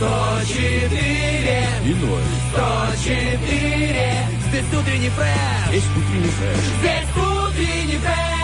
104 И ноль. 104 Здесь утренний фреш Есть утренний фреш. Здесь утренний фреш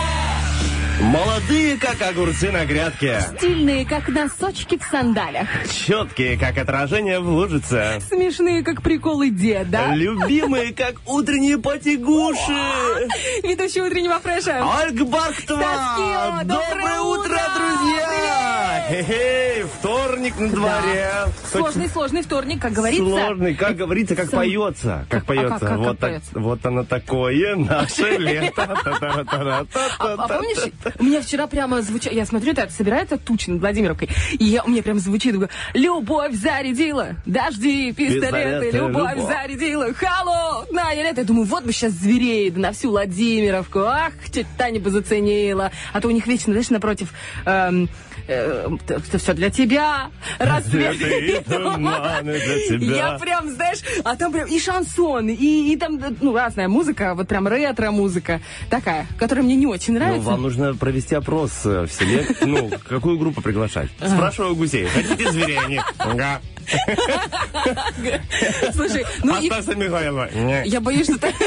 Молодые, как огурцы на грядке. Стильные, как носочки в сандалях. Четкие, как отражение в лужице. Смешные, как приколы деда. Любимые, как утренние потягуши. Ведущий утреннего фреша. Ольга Бахтова! Стаскио, доброе Доброе утро, утро! друзья! Хе-хей, вторник на дворе. Сложный, сложный вторник, как говорится. Сложный, как говорится, как Сам- поется. Как а поется. как- как- вот, как так- поется? вот оно такое, наше лето. А, а помнишь, у меня вчера прямо звучало, я смотрю, это собирается туча над Владимировкой, и я, у меня прям звучит, любовь зарядила, дожди, пистолеты, любовь зарядила, холодная лето. Я думаю, вот бы сейчас зверей, да на всю Владимировку, ах, тетя Таня бы заценила. А то у них вечно, знаешь, напротив, эм, э, это все для тебя, рассвет Цветы и туманы для тебя. Я прям, знаешь, а там прям и шансон, и, и там, ну, разная музыка, вот прям ретро-музыка такая, которая мне не очень Ну, нравится. вам нужно провести опрос э, в селе. Ну, какую группу приглашать? Спрашиваю у гусей. Хотите зверей? Ага. Слушай, ну и Астаса Михайлова. Я боюсь, что там...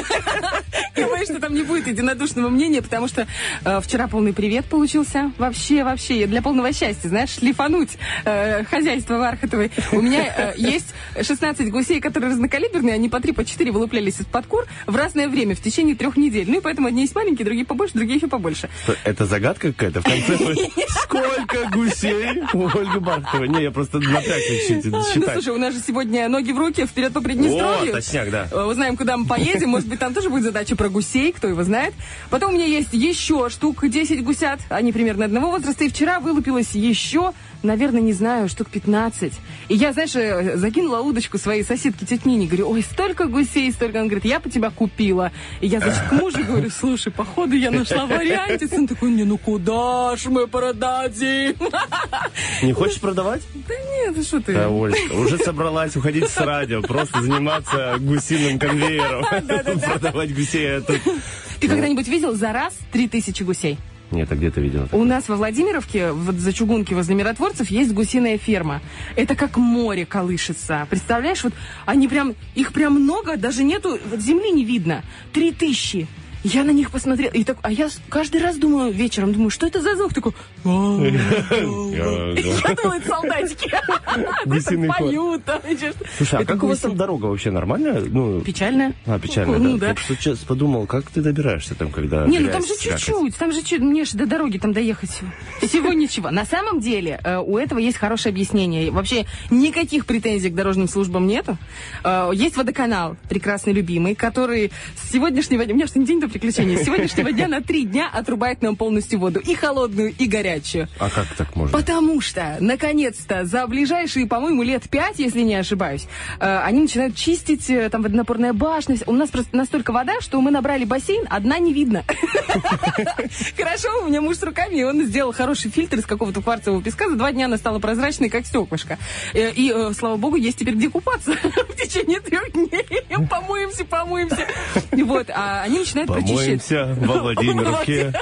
Я боюсь, что там не будет единодушного мнения, потому что э, вчера полный привет получился. Вообще, вообще, для полного счастья, знаешь, шлифануть э, хозяйство Вархатовой. У меня э, есть 16 гусей, которые разнокалиберные, они по 3, по 4 вылуплялись из-под кур в разное время, в течение трех недель. Ну и поэтому одни есть маленькие, другие побольше, другие еще побольше. Это загадка какая-то в конце? Сколько гусей у Ольги Бахтовой? Не, я просто напрягся чуть-чуть Ну, считать. слушай, у нас же сегодня ноги в руки, вперед по О, Приднестровью. точняк, да. Э, Узнаем, куда мы поедем. Может быть, там тоже будет задача про гусей, кто его знает. Потом у меня есть еще штук 10 гусят. Они примерно одного возраста. И вчера вылупилось еще, наверное, не знаю, штук 15. И я, знаешь, э, закинула удочку своей соседке тете Нине. Говорю, ой, столько гусей, столько. Она говорит, я по тебя купила. И я, значит, к мужу говорю, слушай, походу я нашла вариантец. Он такой, не, ну куда ж мы продадим? Не хочешь продавать? Да нет, что ты. Да, Олечка, уже собралась уходить с радио, просто заниматься гусиным конвейером. Продавать гусей. а Ты когда-нибудь видел за раз 3000 гусей? Нет, а где ты видел? У нас во Владимировке, вот за чугунки возле миротворцев, есть гусиная ферма. Это как море колышется. Представляешь, вот они прям, их прям много, даже нету, вот земли не видно. Три тысячи. Я на них посмотрела, и так, а я каждый раз думаю вечером, думаю, что это за звук такой? Я это солдатики. Поют, там Слушай, а как у вас там дорога вообще нормальная? Ну, Печально. а, печально, Ну да? да. Я сейчас подумал, как ты добираешься там, когда Не, ну там же чуть-чуть, там же чуть, мне же до дороги там доехать всего ничего. На самом деле э, у этого есть хорошее объяснение. Вообще никаких претензий к дорожным службам нету. Э, Есть водоканал, прекрасный любимый, который с сегодняшнего дня, у меня что день с сегодняшнего дня на три дня отрубает нам полностью воду. И холодную, и горячую. А как так можно? Потому что, наконец-то, за ближайшие, по-моему, лет пять, если не ошибаюсь, э, они начинают чистить, э, там, водонапорная башня. У нас просто настолько вода, что мы набрали бассейн, а дна не видно. Хорошо, у меня муж с руками, и он сделал хороший фильтр из какого-то кварцевого песка. За два дня она стала прозрачной, как стеклышко. Э, И, слава богу, есть теперь где купаться в течение трех дней. Помоемся, помоемся. Вот, а они начинают. Помоемся во Владимировке.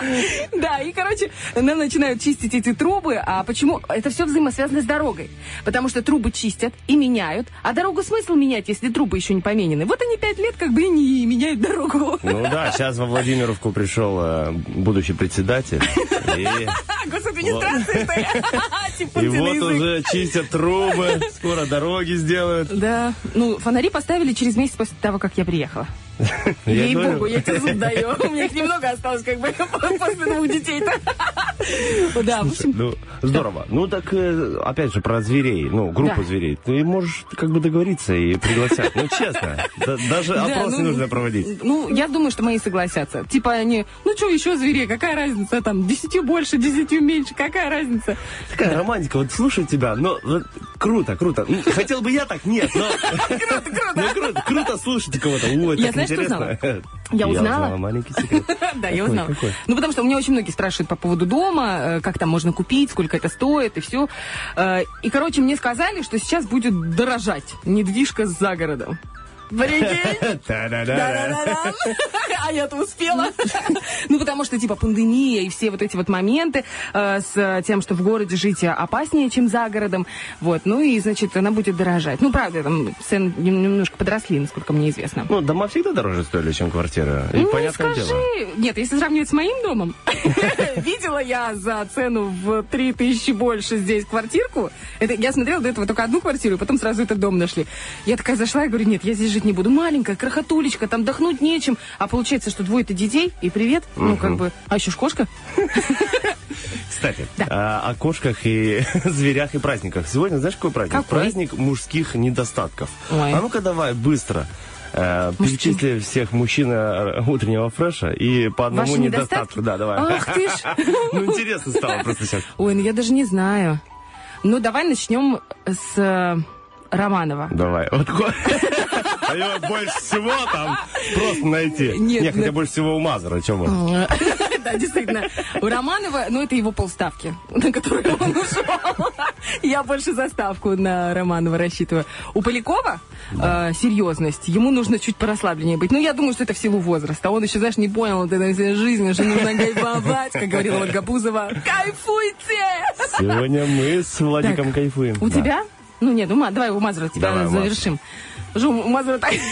Да, и, короче, нам начинают чистить эти трубы. А почему? Это все взаимосвязано с дорогой. Потому что трубы чистят и меняют. А дорогу смысл менять, если трубы еще не поменены? Вот они пять лет как бы и не меняют дорогу. Ну да, сейчас во Владимировку пришел э, будущий председатель. И, Госадминистрация, что ли? Типа и вот язык. уже чистят трубы, скоро дороги сделают. Да, ну, фонари поставили через месяц после того, как я приехала. Ей-богу, я тебе зуб даю. У меня их немного осталось, как бы, после двух детей-то. Да, Ну, здорово. Ну, так, э, опять же, про зверей, ну, группу зверей. Ты можешь как бы договориться и пригласять. Ну, честно, да- даже Да, опрос не ну, нужно проводить. Ну, я думаю, что мои согласятся. Типа они, ну что еще зверей, какая разница там, десятью больше, десятью меньше, какая разница? Такая романтика, вот слушай тебя, но круто, круто. Ну, Хотел бы я так, нет, но... Круто, круто. Ну, круто, слушать кого-то. Ой, Я так знаешь, что интересно. Я узнала. узнала маленький секрет. Да, я узнала. Ну, потому что у меня очень многие спрашивают по поводу дома, э, как там можно купить, сколько это стоит и все. И, короче, мне сказали, что сейчас будет дорожать недвижка за городом. Прикинь? А я-то успела. Ну, потому что, типа, пандемия и все вот эти вот моменты э, с тем, что в городе жить опаснее, чем за городом. Вот, ну и, значит, она будет дорожать. Ну, правда, там цены нем- немножко подросли, насколько мне известно. Ну, дома всегда дороже стоили, чем квартира. И Ну, понятное скажи. дело. Нет, если сравнивать с моим домом, видела я за цену в 3000 больше здесь квартирку. Это, я смотрела до этого только одну квартиру, и потом сразу этот дом нашли. Я такая зашла и говорю, нет, я здесь жить не буду. Маленькая, крохотулечка, там дохнуть нечем. А получается, что двое-то детей, и привет. Ну, как бы, а еще ж кошка. Кстати, а, о кошках и зверях и праздниках. Сегодня знаешь, какой праздник? Какой? Праздник мужских недостатков. Ой. А ну-ка давай быстро. э, перечисли всех мужчин э, утреннего фреша и по одному Ваши недостатку. Да, давай. Ах ты ж. Ну, интересно стало просто сейчас. Ой, ну я даже не знаю. Ну, давай начнем с э, Романова. Давай. Вот А его больше всего там просто найти. Нет, Не, хотя больше всего у Мазера, чем он. Да, действительно. У Романова, ну, это его полставки, на которую он ушел. Я больше за ставку на Романова рассчитываю. У Полякова э, серьезность. Ему нужно чуть порасслабленнее быть. Ну, я думаю, что это в силу возраста. Он еще, знаешь, не понял всей жизни, что нужно кайфовать, как говорила Ольга Бузова. Кайфуйте! Сегодня мы с Владиком Так, кайфуем. У Да. тебя? Ну, нет, у Ма- давай у Мазера тебя Давай, завершим. Жу, так...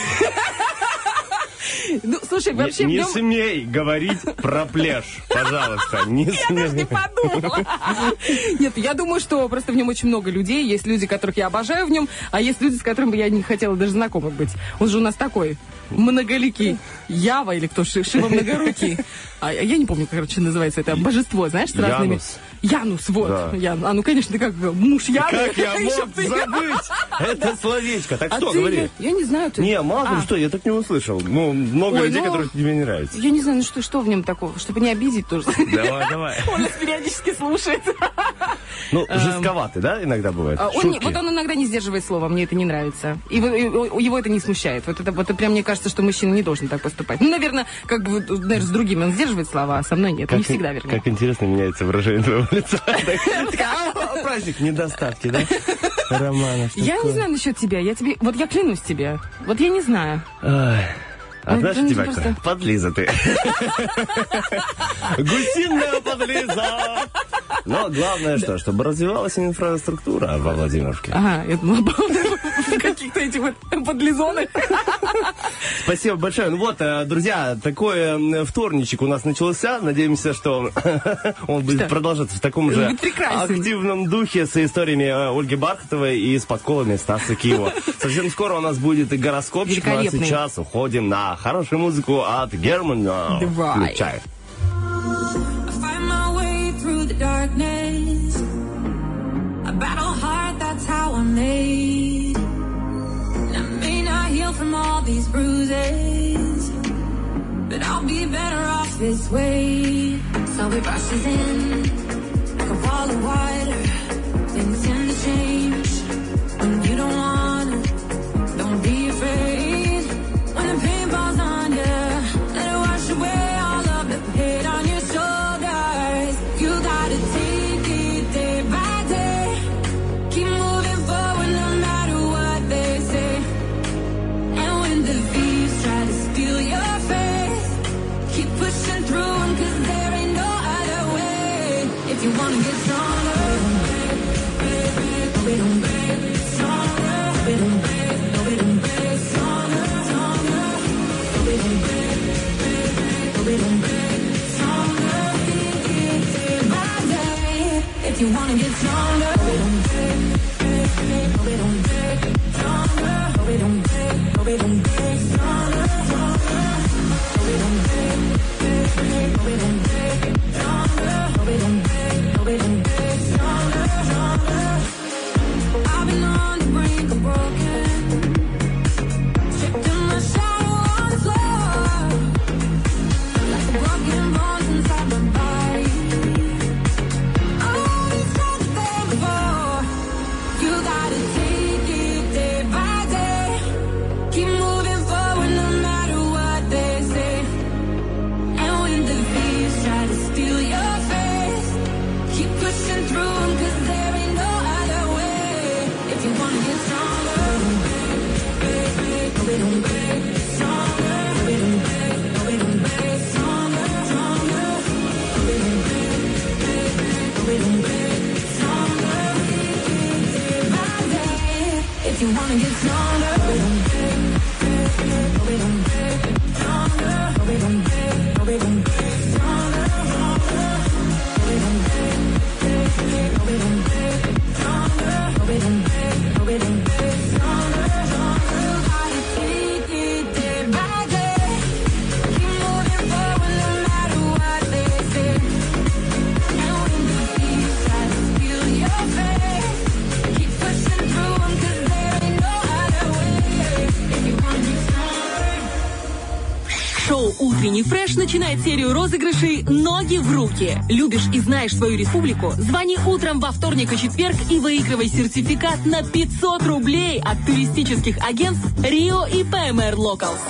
Ну, слушай, Не, вообще в не нем... смей говорить про пляж, пожалуйста. Не Я даже не смей. подумала. Нет, я думаю, что просто в нем очень много людей. Есть люди, которых я обожаю в нем, а есть люди, с которыми я не хотела даже знакомых быть. Он же у нас такой многоликий. Ява или кто? Ши- Шива многорукий. А я не помню, короче, называется это божество, знаешь, с разными... Янус. Янус, вот. Да. Ян- А ну, конечно, ты как муж Яны. Как я мог ты- забыть это словечко? Так А что, ты- говори. Я не знаю. ты- Не, Мазер, А, что, я так не услышал. Ну, много Ой, людей, ну- которые тебе не нравятся. Я не знаю, ну что, что в нем такого, чтобы не обидеть тоже. Давай, давай. Он нас периодически слушает. Ну, жестковатый, да, иногда бывает? А Он не- вот он иногда не сдерживает слова, мне это не нравится. И, его это не смущает. Вот это, вот это прям мне кажется, что мужчина не должен так поступать. Ну, наверное, как бы, наверное, с другими он сдерживает слова, а со мной нет. не всегда, вернее. Как интересно меняется выражение твоего Так, Праздник недостатки, да? Романа, Я не знаю насчет тебя. Я тебе. Вот я клянусь тебе. Вот я не знаю. А Ну, знаешь, не тебя просто-? Подлиза ты. Гусиная подлиза. Но главное что, чтобы развивалась инфраструктура во Владимировке. Ага, я думала, каких-то этих вот подлизонах. Спасибо большое. Ну вот, э, друзья, такой вторничек у нас начался. Надеемся, что он будет продолжаться в таком же активном духе с историями э, Ольги Бархатовой и с подколами Стаса Киева. Совсем скоро у нас будет и гороскопчик, ну а сейчас уходим на хорошую музыку от Германа. Давай. I battle hard, that's how I'm made. And I may not heal from all these bruises, but I'll be better off this way. So it rushes in like a wall of water. You wanna get stronger, начинает серию розыгрышей «Ноги в руки». Любишь и знаешь свою республику? Звони утром во вторник и четверг и выигрывай сертификат на 500 рублей от туристических агентств «Рио» и «ПМР Локалс».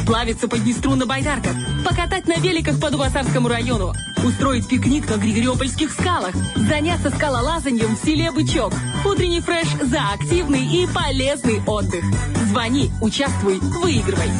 Сплавиться по Днестру на байдарках, покатать на великах по Дубасарскому району, устроить пикник на Григориопольских скалах, заняться скалолазанием в селе Бычок. Утренний фреш за активный и полезный отдых. Звони, участвуй, выигрывай.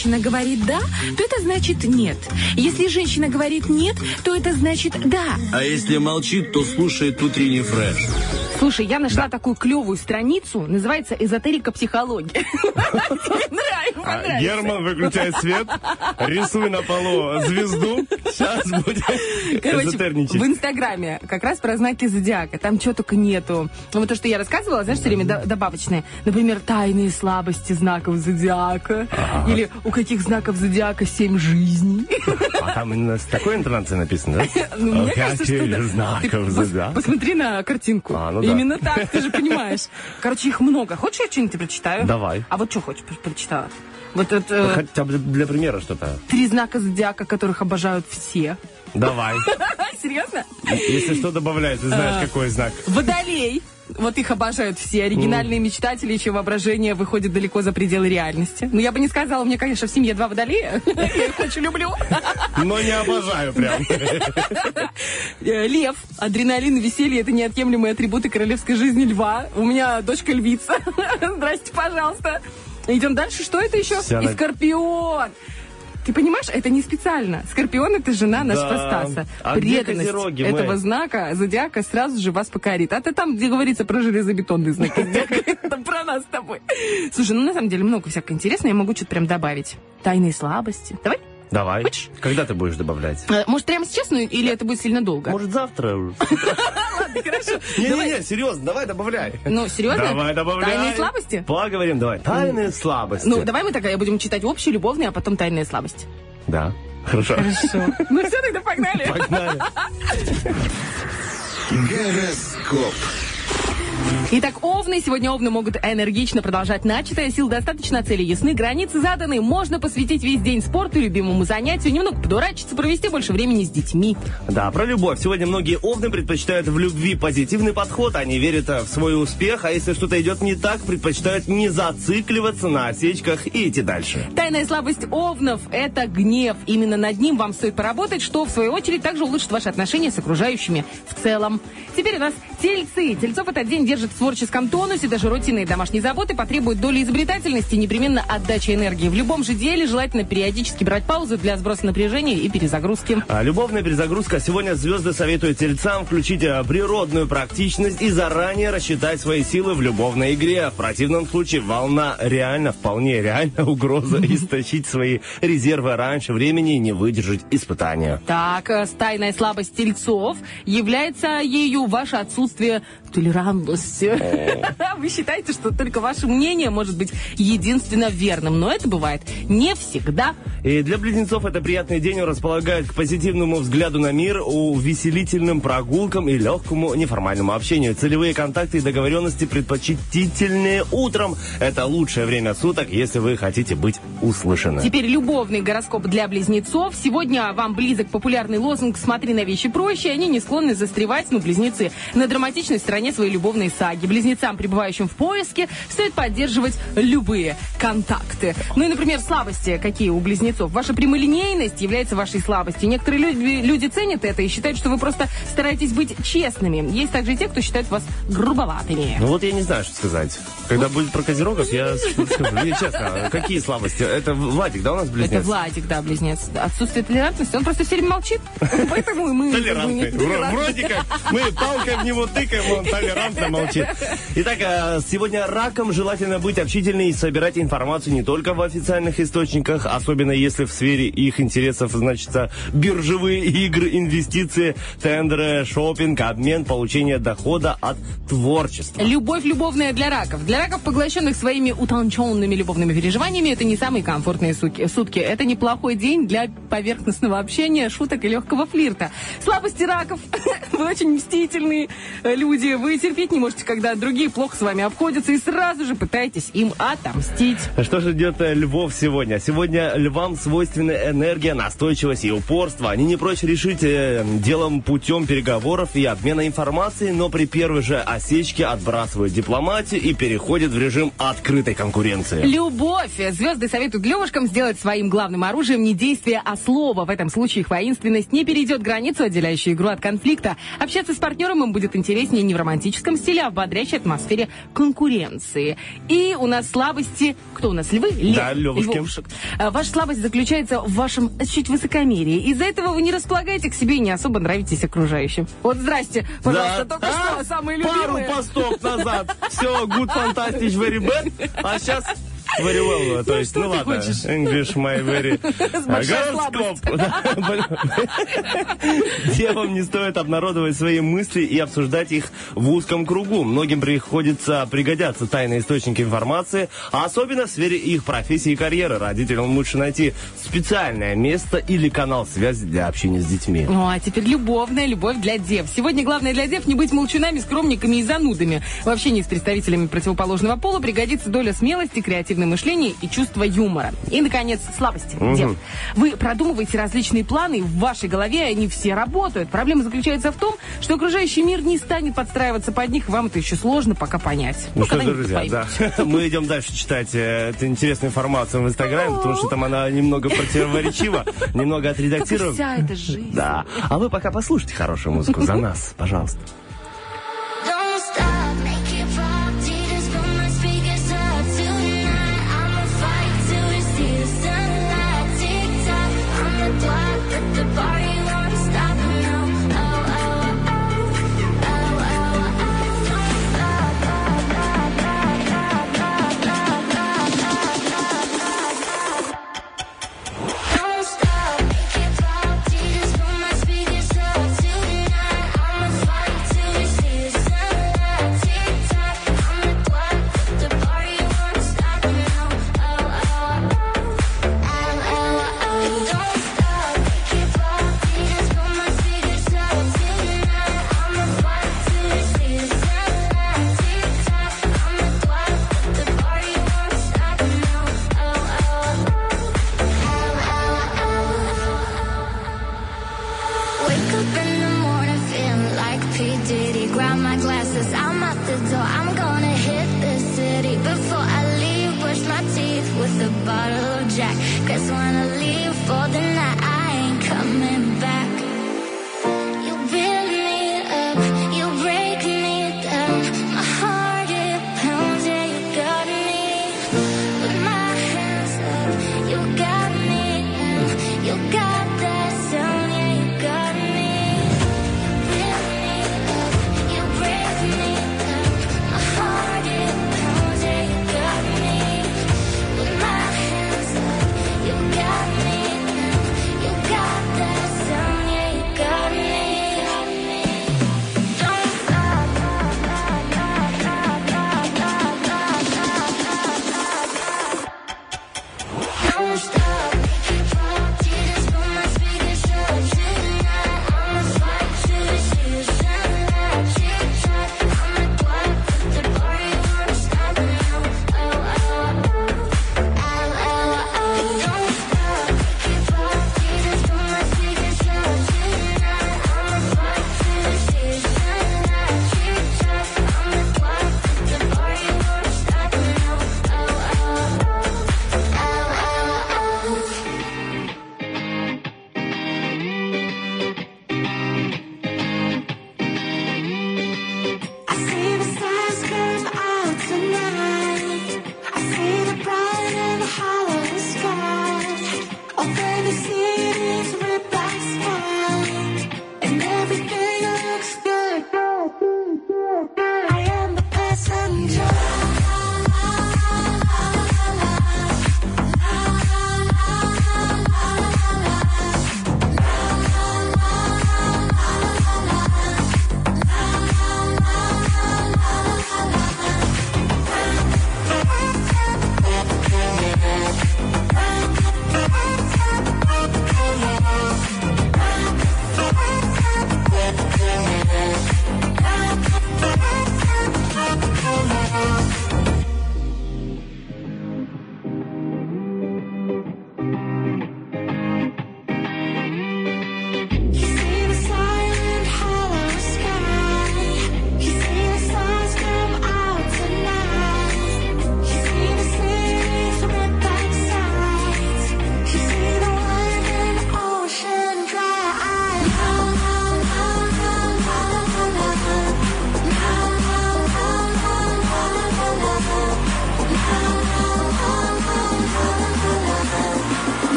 женщина говорит «да», то это значит «нет». Если женщина говорит «нет», то это значит «да». А если молчит, то слушает утренний фреш. Слушай, я нашла да. такую клевую страницу, называется «Эзотерика психологии». А Герман, выключай свет, рисуй на полу звезду, Сейчас будем Короче, в Инстаграме как раз про знаки зодиака. Там чего только нету. Ну, вот то, что я рассказывала, знаешь, все время добавочные. Например, тайные слабости знаков зодиака. Или у каких знаков зодиака семь жизней. А там именно с такой интонацией написано, да? Ну, мне кажется, знаков зодиака. Посмотри на картинку. А, ну именно так, ты же понимаешь. Короче, их много. Хочешь, я что-нибудь прочитаю? Давай. А вот что хочешь, прочитала. Вот это... Э, Хотя бы для примера что-то. Три знака зодиака, которых обожают все. Давай. Серьезно? Если что, добавляй, ты знаешь, а, какой знак. Водолей. Вот их обожают все. Оригинальные мечтатели, еще воображение выходит далеко за пределы реальности. Ну, я бы не сказала, мне, конечно, в семье два водолея. Я их очень люблю. Но не обожаю прям. Э, лев. Адреналин, веселье – это неотъемлемые атрибуты королевской жизни льва. У меня дочка львица. Здрасте, пожалуйста. Идем дальше. Что это еще? Вся И скорпион. Ты понимаешь, это не специально. Скорпион это жена нашего Да. Стаса. А Преданность козероги, этого Мэй? знака зодиака сразу же вас покорит. А ты там, где говорится про железобетонные знаки зодиака, это про нас с тобой. Слушай, ну на самом деле много всякого интересного. Я могу что-то прям добавить. Тайные слабости. Давай? Давай. Хочешь? Когда ты будешь добавлять? Э, Может, прямо сейчас, ну, или это будет сильно долго? Может, завтра? Ладно, хорошо. Не-не-не, серьезно, давай добавляй. Ну, серьезно? Давай добавляй. Тайные слабости? Поговорим, давай. Тайные слабости. Ну, давай мы тогда будем читать общие, любовные, а потом тайные слабости. Да, хорошо. Хорошо. Ну все, тогда погнали. Погнали. Гороскоп. Итак, овны. Сегодня овны могут энергично продолжать начатое. Сил достаточно, цели ясны, границы заданы. Можно посвятить весь день спорту, любимому занятию, немного подурачиться, провести больше времени с детьми. Да, про любовь. Сегодня многие овны предпочитают в любви позитивный подход. Они верят в свой успех, а если что-то идет не так, предпочитают не зацикливаться на осечках и идти дальше. Тайная слабость овнов – это гнев. Именно над ним вам стоит поработать, что, в свою очередь, также улучшит ваши отношения с окружающими в целом. Теперь у нас тельцы. Тельцов этот день держит творческом тонусе. Даже рутинные домашние заботы потребуют доли изобретательности и непременно отдачи энергии. В любом же деле желательно периодически брать паузу для сброса напряжения и перезагрузки. А любовная перезагрузка. Сегодня звезды советуют тельцам включить э, природную практичность и заранее рассчитать свои силы в любовной игре. В противном случае волна реально, вполне реально угроза истощить свои резервы раньше времени и не выдержать испытания. Так, э, тайная слабость тельцов является ею ваше отсутствие толерантности. Вы считаете, что только ваше мнение может быть единственно верным, но это бывает не всегда. И для близнецов это приятный день располагает к позитивному взгляду на мир, увеселительным прогулкам и легкому неформальному общению. Целевые контакты и договоренности предпочтительнее утром. Это лучшее время суток, если вы хотите быть услышаны. Теперь любовный гороскоп для близнецов. Сегодня вам близок популярный лозунг «Смотри на вещи проще». Они не склонны застревать, ну, близнецы, на драматичной стороне своей любовной саги. Близнецам, пребывающим в поиске, стоит поддерживать любые контакты. Ну и, например, слабости какие у близнецов. Ваша прямолинейность является вашей слабостью. Некоторые люди, люди ценят это и считают, что вы просто стараетесь быть честными. Есть также и те, кто считает вас грубоватыми. Ну вот я не знаю, что сказать. Когда будет про козерогов, я скажу. Не, честно, какие слабости? Это Владик, да, у нас близнец? Это Владик, да, близнец. Отсутствие толерантности. Он просто все время молчит. Поэтому мы... Толерантный. Вроде как мы палкой в него тыкаем, он толерантно молчит. Итак, э, сегодня раком желательно быть общительной и собирать информацию не только в официальных источниках, особенно если в сфере их интересов значится биржевые игры, инвестиции, тендеры, шопинг, обмен, получение дохода от творчества. Любовь любовная для раков. Для раков, поглощенных своими утонченными любовными переживаниями, это не самые комфортные сутки. Это неплохой день для поверхностного общения, шуток и легкого флирта. Слабости раков. Вы очень мстительные э, люди. Вы терпеть не можете, когда другие плохо с вами обходятся, и сразу же пытаетесь им отомстить. Что же ждет э, львов сегодня? Сегодня львам свойственна энергия, настойчивость и упорство. Они не прочь решить э, делом путем переговоров и обмена информацией, но при первой же осечке отбрасывают дипломатию и переходят в режим открытой конкуренции. Любовь. Звезды советуют левушкам сделать своим главным оружием не действие, а слово. В этом случае их воинственность не перейдет границу, отделяющую игру от конфликта. Общаться с партнером им будет интереснее не в романтическом стиле, а в бодрящей атмосфере конкуренции. И у нас слабости... Кто у нас? Львы? Лев. Да, левушки. Львушек. А, Ваша слабость заключается в вашем чуть высокомерии. Из-за этого вы не располагаете к себе и не особо нравитесь окружающим. Вот здрасте, пожалуйста, только А? что самые Пару любимые. постов назад. Все, good, fantastic, very bad. А сейчас very well. То Ну, есть, ну ладно. English my very... большая Гороскоп. Девам не стоит обнародовать свои мысли и обсуждать их в узком кругу. Многим приходится пригодятся тайные источники информации, а особенно в сфере их профессии и карьеры. Родителям лучше найти специальное место или канал связи для общения с детьми. Ну, а теперь любовная любовь для дев. Сегодня главное для дев не быть молчунами, скромниками и занудами. В общении с представителями противоположного пола пригодится доля смелости, креативным мышление и чувство юмора. И, наконец, слабости. Дев, вы продумываете различные планы, в вашей голове они все работают. Проблема заключается в том, что окружающий мир не станет подстраиваться под них, вам это еще сложно пока понять. Ну что, когда-нибудь друзья, да. Мы идем дальше читать э, эту интересную информацию в Инстаграме, потому что там она немного противоречива, немного отредактирована. вся эта жизнь. Да. А вы пока послушайте хорошую музыку за нас, пожалуйста.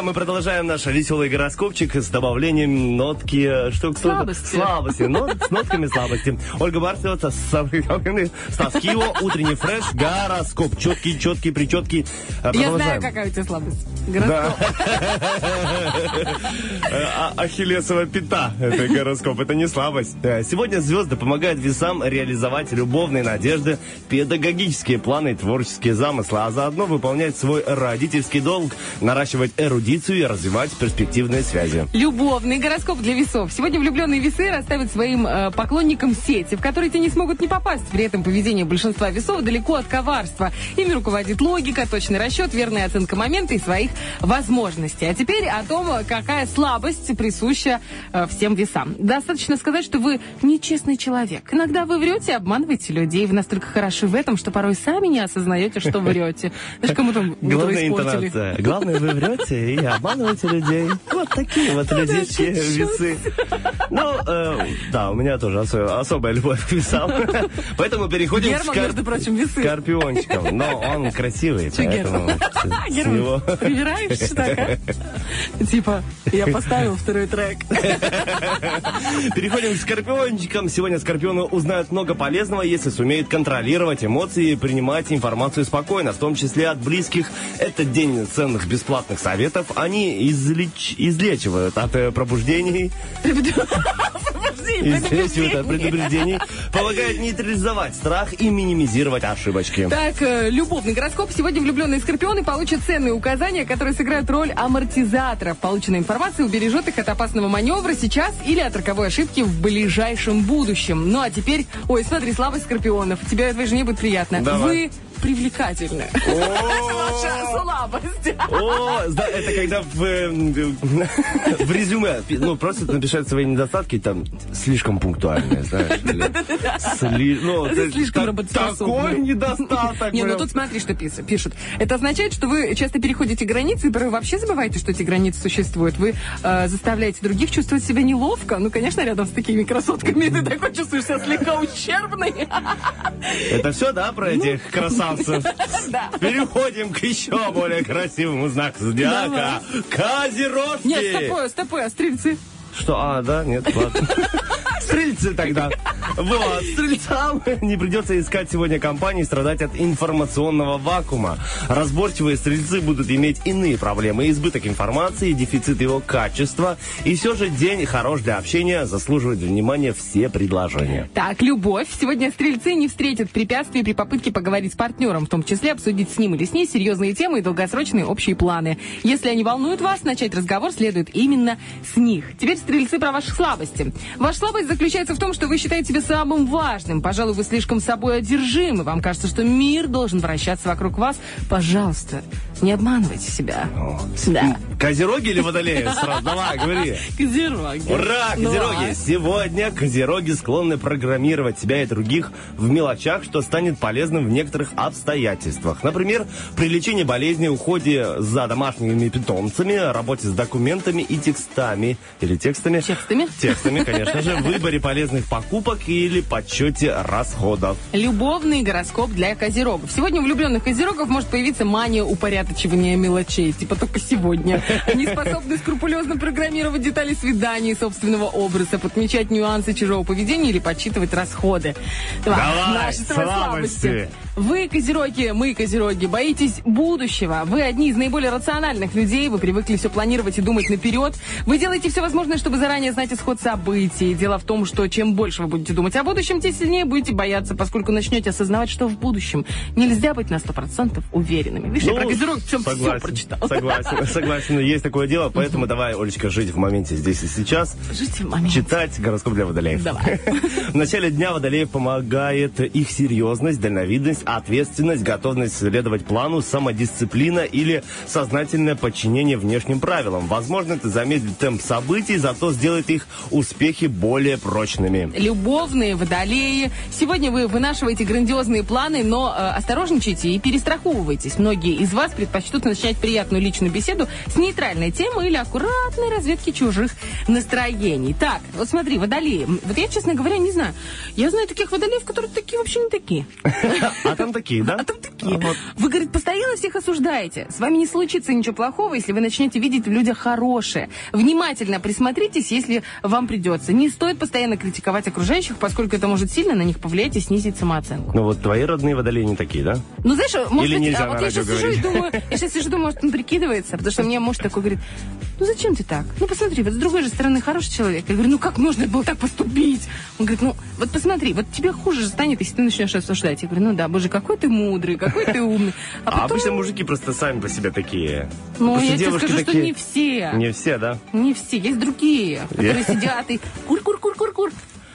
Друзья, мы продолжаем наш веселый гороскопчик с добавлением нотки... э, Что, кто Слабости. Слабости. Нот, с нотками слабости. Ольга Барсева, Стас Кио, утренний фреш, гороскоп. Четкий, четкий, причеткий. Э, Я продолжаем. знаю, какая у тебя слабость. Гороскоп. Э, а- Ахиллесова пята. Это гороскоп, это не слабость. Э, Сегодня звезды помогают весам реализовать любовные надежды, педагогические планы и творческие замыслы, а заодно выполнять свой родительский долг, наращивать эрудицию и развивать перспективные связи. Любовный гороскоп для весов. Сегодня влюбленные весы расставят своим э, поклонникам сети, в которые те не смогут не попасть. При этом поведение большинства весов далеко от коварства. Ими руководит логика, точный расчет, верная оценка момента и своих возможностей. А теперь о том, какая слабость присуща э, всем весам. Достаточно сказать, что вы нечестный человек. Иногда вы врете и обманываете людей. Вы настолько хороши в этом, что порой сами не осознаете, что врете. Знаешь, кому там утро Главная интонация. Главное, вы врете и обманываете людей. Вот такие вот людички, весы. Ну, э, да, у меня тоже осо- особая любовь к весам. Поэтому переходим к между прочим, весы. Но он красивый, поэтому Герман? Привираешься так, а? Типа, я поставил второй трек. Переходим к скорпиончикам. Сегодня скорпионы узнают много полезного, если сумеют контролировать эмоции и принимать информацию спокойно, в том числе от близких. Это день ценных бесплатных советов. Они излеч- излечивают от э, пробуждений, излечивают от предупреждений, помогают нейтрализовать страх и минимизировать ошибочки. Так, э, любовный гороскоп. Сегодня влюбленные скорпионы получат ценные указания, которые сыграют роль амортизаторов. Полученная информация убережет их от опасного маневра сейчас или от роковой ошибки в ближайшем будущем. Ну а теперь, ой, смотри, слабость скорпионов. Тебе твоей жене будет приятно. Давай. Вы привлекательны. Ваша слабость. О, это когда в, э, в резюме, ну, просто напишут свои недостатки, там, слишком пунктуальные, знаешь. ну, Слишком так- работоспособны. Такой недостаток. Не, ну тут смотри, что пишут. Это означает, что вы часто переходите границы и порой вообще забываете, что эти границы существуют. Вы э, заставляете других чувствовать себя неловко. Ну, конечно, рядом с такими красотками ты такой чувствуешь себя слегка ущербный. Это все, да, про этих красавцев? Да. Переходим к еще более красивому знаку зодиака. Козерожки! Нет, стопой, стопой, а стрельцы? Что, а, да, нет, ладно. Стрельцы тогда. Вот, стрельцам не придется искать сегодня компании страдать от информационного вакуума. Разборчивые стрельцы будут иметь иные проблемы. Избыток информации, дефицит его качества. И все же день хорош для общения, заслуживает внимания все предложения. Так, любовь. Сегодня стрельцы не встретят препятствий при попытке поговорить с партнером, в том числе обсудить с ним или с ней серьезные темы и долгосрочные общие планы. Если они волнуют вас, начать разговор следует именно с них. Теперь стрельцы про ваши слабости. Ваша слабость заключается в том, что вы считаете себя самым важным. Пожалуй, вы слишком собой одержимы. Вам кажется, что мир должен вращаться вокруг вас. Пожалуйста, не обманывайте себя. Да. Козероги или водолеи? Сразу, давай, говори. Козероги. Ура, Ну, козероги! а? Сегодня козероги склонны программировать себя и других в мелочах, что станет полезным в некоторых обстоятельствах. Например, при лечении болезни, уходе за домашними питомцами, работе с документами и текстами. Или текстами. Текстами? Текстами, конечно же, выборе полезных покупок или подсчете расходов. Любовный гороскоп для козерогов. Сегодня у влюбленных козерогов может появиться мания упорядочивания мелочей. Типа только сегодня. Они способны скрупулезно программировать детали свиданий собственного образа, подмечать нюансы чужого поведения или подсчитывать расходы. Давай, наши с тобой слабости. Вы, козероги, мы, козероги, боитесь будущего. Вы одни из наиболее рациональных людей. Вы привыкли все планировать и думать наперед. Вы делаете все возможное, чтобы заранее знать исход событий. Дело в том, что чем больше вы будете думать о будущем, тем сильнее будете бояться, поскольку начнете осознавать, что в будущем нельзя быть на 100% уверенными. Видишь, я про козерог все, все Ну, согласен, прочитал. Согласен, согласен, есть такое дело, поэтому давай, Олечка, жить в моменте здесь и сейчас. Жить в моменте. Читать гороскоп для водолеев. Давай. В начале дня водолеев помогает их серьезность, дальновидность, ответственность, готовность следовать плану, самодисциплина или сознательное подчинение внешним правилам. Возможно, это замедлит темп событий, зато сделает их успехи более прочными. Любовные водолеи. Сегодня вы вынашиваете грандиозные планы, но э, осторожничайте и перестраховывайтесь. Многие из вас предпочтут начать приятную личную беседу с нейтральной темы или аккуратной разведки чужих настроений. Так, вот смотри, водолеи. Вот я, честно говоря, не знаю. Я знаю таких водолеев, которые такие вообще не такие. А там такие, да? А там такие. А вот. Вы, говорит, постоянно всех осуждаете. С вами не случится ничего плохого, если вы начнете видеть в людях хорошее. Внимательно присмотритесь, если вам придется. Не стоит постоянно критиковать окружающих, поскольку это может сильно на них повлиять и снизить самооценку. Ну вот твои родные водолеи не такие, да? Ну, знаешь, может Или быть, а вот я сейчас сижу и говорить? думаю, я сейчас сижу, думаю, может, он прикидывается, потому что мне муж такой говорит, ну зачем ты так? Ну посмотри, вот с другой же стороны хороший человек. Я говорю, ну как можно было так поступить? Он говорит, ну вот посмотри, вот тебе хуже же станет, если ты начнешь осуждать. Я говорю, ну да, боже, какой ты мудрый, какой ты умный. А, потом, обычно мужики просто сами по себе такие. ну я тебе скажу, что такие- не все. Не все, да? Не все, есть другие, которые сидят и кур-кур-кур-кур-кур.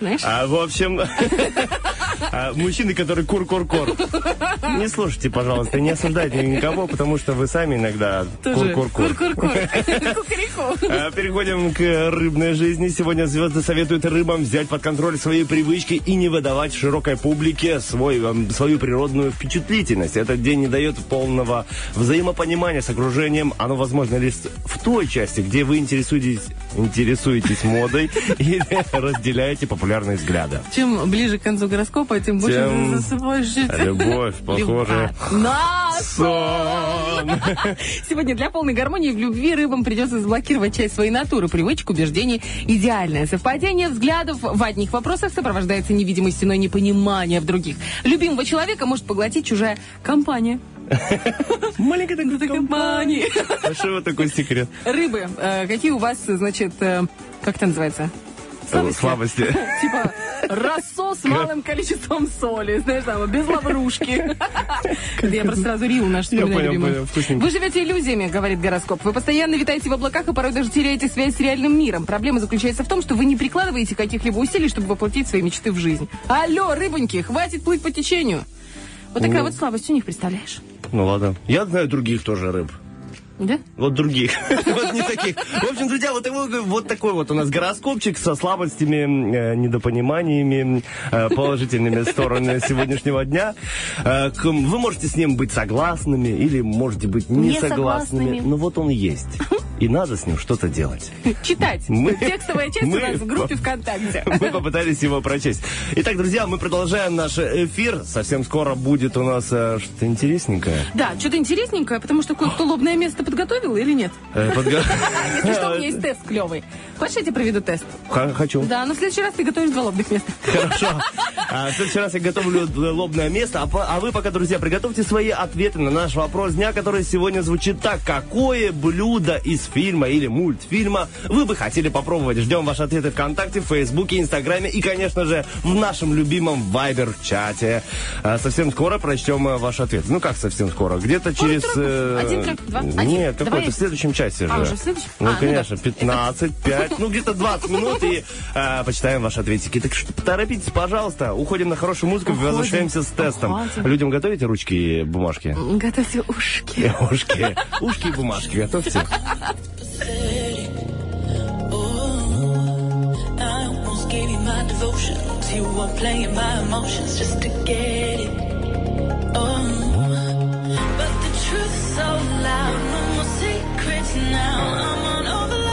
Знаешь? А, в общем, а, мужчины, которые кур-кур-кур. Не слушайте, пожалуйста, не осуждайте никого, потому что вы сами иногда кур-кур-кур. А, Переходим к рыбной жизни. Сегодня звезды советуют рыбам взять под контроль свои привычки и не выдавать широкой публике свой, эм, свою природную впечатлительность. Этот день не дает полного взаимопонимания с окружением. Оно возможно лишь в той части, где вы интересуетесь, интересуетесь модой или разделяете популярные взгляды. Чем ближе к концу гороскопа, тем больше Тем ты засыпаешь. Любовь, похоже. На Сон. Сегодня для полной гармонии в любви рыбам придется заблокировать часть своей натуры, привычек, убеждений. Идеальное совпадение взглядов в одних вопросах сопровождается невидимой стеной непонимания в других. Любимого человека может поглотить чужая компания. Маленькая такая Компания. А что вот такой секрет? Рыбы, э, какие у вас, значит, э, как это называется? Слабости. Типа рассол с малым количеством соли, знаешь, там, без лаврушки. Я просто сразу Риу наш вспоминаю вкусненько. Вы живете иллюзиями, говорит гороскоп. Вы постоянно витаете в облаках и порой даже теряете связь с реальным миром. Проблема заключается в том, что вы не прикладываете каких-либо усилий, чтобы воплотить свои мечты в жизнь. Алло, рыбоньки, хватит плыть по течению. Вот такая вот слабость у них, представляешь? Ну ладно. Я знаю других тоже рыб. Да? Вот других. Вот не таких. В общем, друзья, вот, вот такой вот у нас гороскопчик со слабостями, э, недопониманиями, э, положительными сторонами сегодняшнего дня. Э, Вы можете с ним быть согласными или можете быть не Не согласными. согласными. Но вот он есть. И надо с ним что-то делать. Читать. Мы- Текстовая часть мы- у нас в группе ВКонтакте. Мы попытались его прочесть. Итак, друзья, мы продолжаем наш эфир. Совсем скоро будет у нас что-то интересненькое. Да, что-то интересненькое, потому что кое-кто лобное место подготовил или нет? Э, Если что, у меня есть тест клевый. Хочешь, я тебе проведу тест? Хочу. Да, но в следующий раз ты готовишь два лобных места. Хорошо. А, в следующий раз я готовлю лобное место, а, а вы пока, друзья, приготовьте свои ответы на наш вопрос дня, который сегодня звучит так. Какое блюдо из фильма или мультфильма вы бы хотели попробовать? Ждем ваши ответы ВКонтакте, в Фейсбуке, Инстаграме и, конечно же, в нашем любимом Вайбер-чате. А, совсем скоро прочтем э, ваш ответ. Ну, как совсем скоро? Где-то через... э, Один два? Один? Нет, Давай какой-то я- в следующем часе А, же. уже в следующем? Ну, А, ну конечно, да. 15, 5, ну, где-то 20 минут и э, почитаем ваши ответики. Так что поторопитесь, пожалуйста. Уходим на хорошую музыку, Уходим. возвращаемся с тестом. Уходим. Людям готовите ручки и бумажки? Готовьте ушки. Ушки. Ушки и бумажки готовьте. I almost gave you my devotions. You were playing my emotions just to get it. Oh, but the truth's so loud. now. I'm on over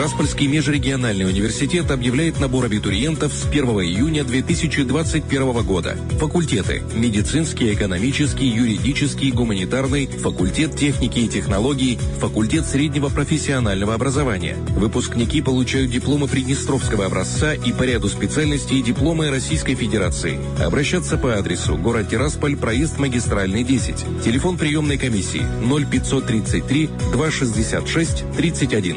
Тираспольский межрегиональный университет объявляет набор абитуриентов с 1 июня 2021 года. Факультеты – медицинский, экономический, юридический, гуманитарный, факультет техники и технологий, факультет среднего профессионального образования. Выпускники получают дипломы Приднестровского образца и по ряду специальностей дипломы Российской Федерации. Обращаться по адресу город Тирасполь, проезд магистральный 10. Телефон приемной комиссии 0533 266 31.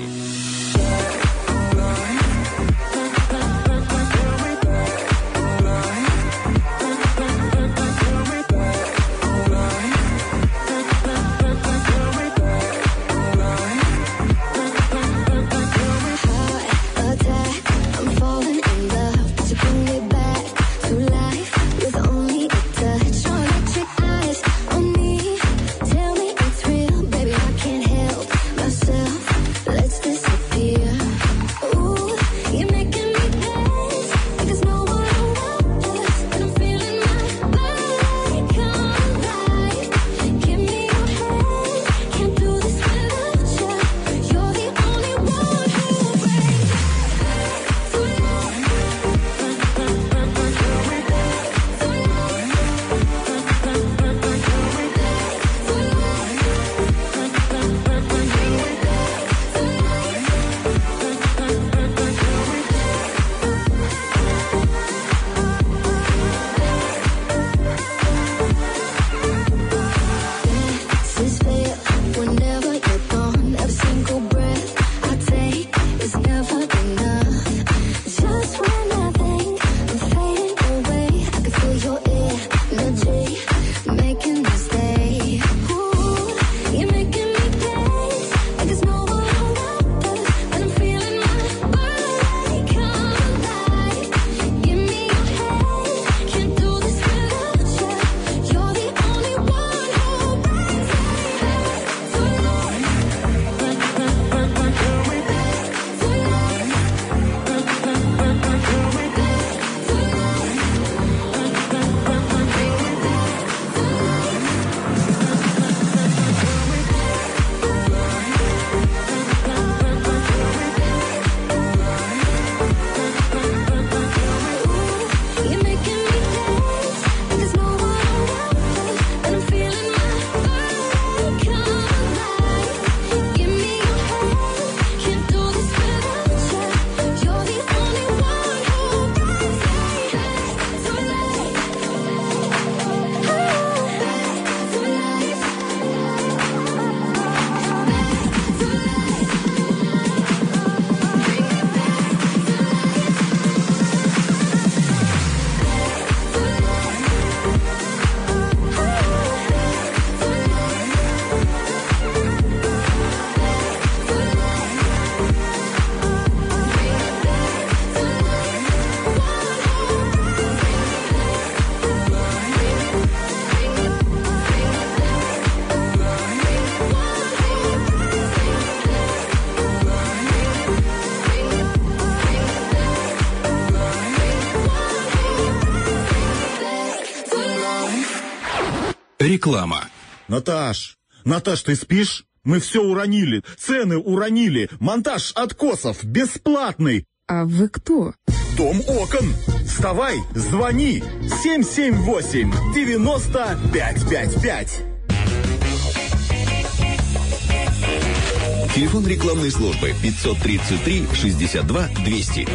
Реклама. Наташ, Наташ, ты спишь? Мы все уронили, цены уронили, монтаж откосов бесплатный. А вы кто? Дом окон. Вставай, звони. 778-90-555. Телефон рекламной службы 533 62 200.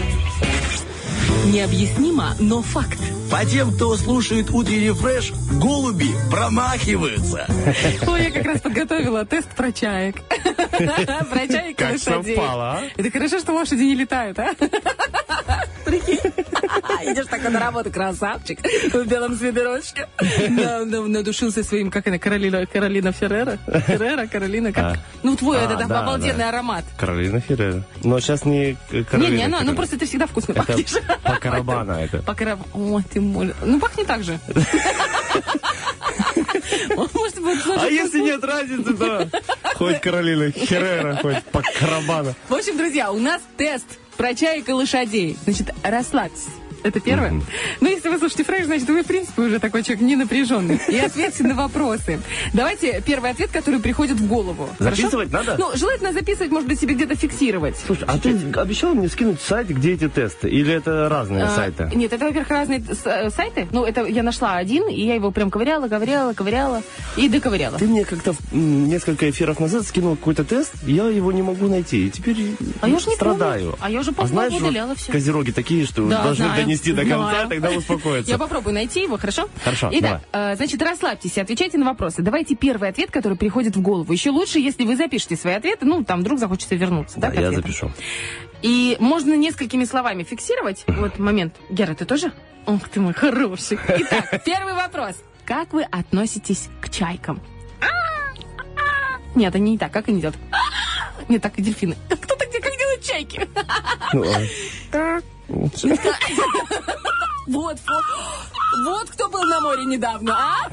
Необъяснимо, но факт. По тем, кто слушает утренний фреш, голуби промахиваются. Ой, я как раз подготовила тест про чаек. Про чаек и Как лошадей. совпало, а? Это хорошо, что лошади не летают, а? Прикинь. Идешь такой на работу, красавчик, в белом свитерочке. На- на- Надушился своим, как она, Каролина, Каролина Феррера? Феррера, Каролина, как? А. Ну, твой А, этот обалденный аромат. Каролина Феррера. Но сейчас не Не, Каролина не, она, ну просто ты всегда вкусно пахнешь. по карабана это. По О, ты мой. Ну, пахнет так же. Может быть, А если нет разницы, то хоть Каролина Херрера, хоть по карабану. В общем, друзья, у нас тест про чаек и лошадей. Значит, расслабься. Это первое. Ну, если вы слушаете фреш, значит, вы, в принципе, уже такой человек не напряженный. И ответьте на вопросы. Давайте первый ответ, который приходит в голову. Хорошо? Записывать надо? Ну, желательно записывать, может быть, себе где-то фиксировать. Слушай, а ты обещал мне скинуть сайт, где эти тесты? Или это разные А, сайты? Нет, это, во-первых, разные э, сайты. Ну, это я нашла один, и я его прям ковыряла, ковыряла, ковыряла и доковыряла. Ты мне как-то несколько эфиров назад скинул какой-то тест, я его не могу найти. И теперь А я же не страдаю. помню. А я уже а знаешь, вот удаляла все. козероги такие, что Да, должны знаю, донести до конца, тогда успокоятся. Я попробую найти его, хорошо? Хорошо, Итак, э, значит, расслабьтесь и отвечайте на вопросы. Давайте первый ответ, который приходит в голову. Еще лучше, если вы запишете свои ответы, ну, там вдруг захочется вернуться. Да, я запишу. И можно несколькими словами фиксировать. Вот момент. Гера, ты тоже? Ох ты мой хороший. Итак, первый вопрос. Как вы относитесь к чайкам? Нет, они не так. Как они делают? Нет, так и дельфины. Кто так как делают чайки? Ну, Вот, вот, кто был на море недавно, а?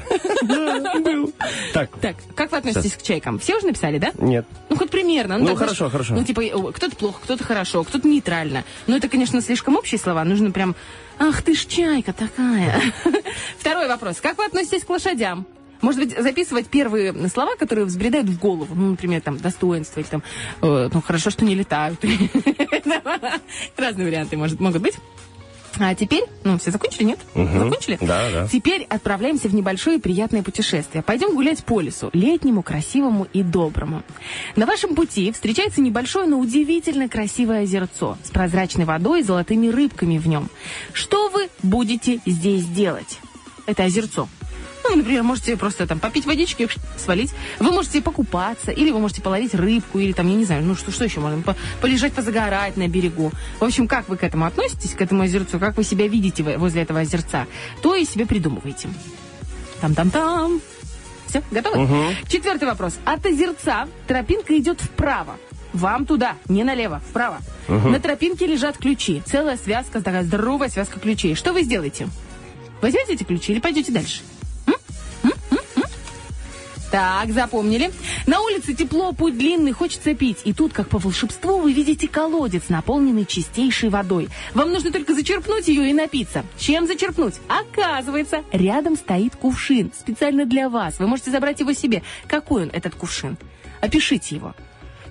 Так, Так, как вы относитесь к чайкам? Все уже написали, да? нет. Ну, хоть примерно. Ну, так, хорошо, знаешь, хорошо. Ну, типа, кто-то плохо, кто-то хорошо, кто-то нейтрально. Но это, конечно, слишком общие слова. Нужно прям, ах ты ж чайка такая. Второй вопрос. Как вы относитесь к лошадям? Может быть, записывать первые слова, которые взбредают в голову. Ну, например, там, достоинство или там, э, ну, хорошо, что не летают. Разные варианты может, могут быть. А теперь, ну, все закончили, нет? Мгм. Закончили? Да, да. Теперь отправляемся в небольшое приятное путешествие. Пойдем гулять по лесу, летнему, красивому и доброму. На вашем пути встречается небольшое, но удивительно красивое озерцо с прозрачной водой и золотыми рыбками в нем. Что вы будете здесь делать? Это озерцо. Ну, вы, например, можете просто там попить водички, свалить. Вы можете покупаться, или вы можете половить рыбку, или там, я не знаю, ну что, что еще можно? По- полежать, позагорать на берегу. В общем, как вы к этому относитесь, к этому озерцу, как вы себя видите во- возле этого озерца, то и себе придумываете. Там-там-там. Все, готовы? Четвертый вопрос. От озерца тропинка идет вправо. Вам туда, не налево, вправо. На тропинке лежат ключи. Целая связка, такая здоровая связка ключей. Что вы сделаете? Возьмете эти ключи или пойдете дальше? Так, запомнили. На улице тепло, путь длинный, хочется пить. И тут, как по волшебству, вы видите колодец, наполненный чистейшей водой. Вам нужно только зачерпнуть ее и напиться. Чем зачерпнуть? Оказывается, рядом стоит кувшин. Специально для вас. Вы можете забрать его себе. Какой он, этот кувшин? Опишите его.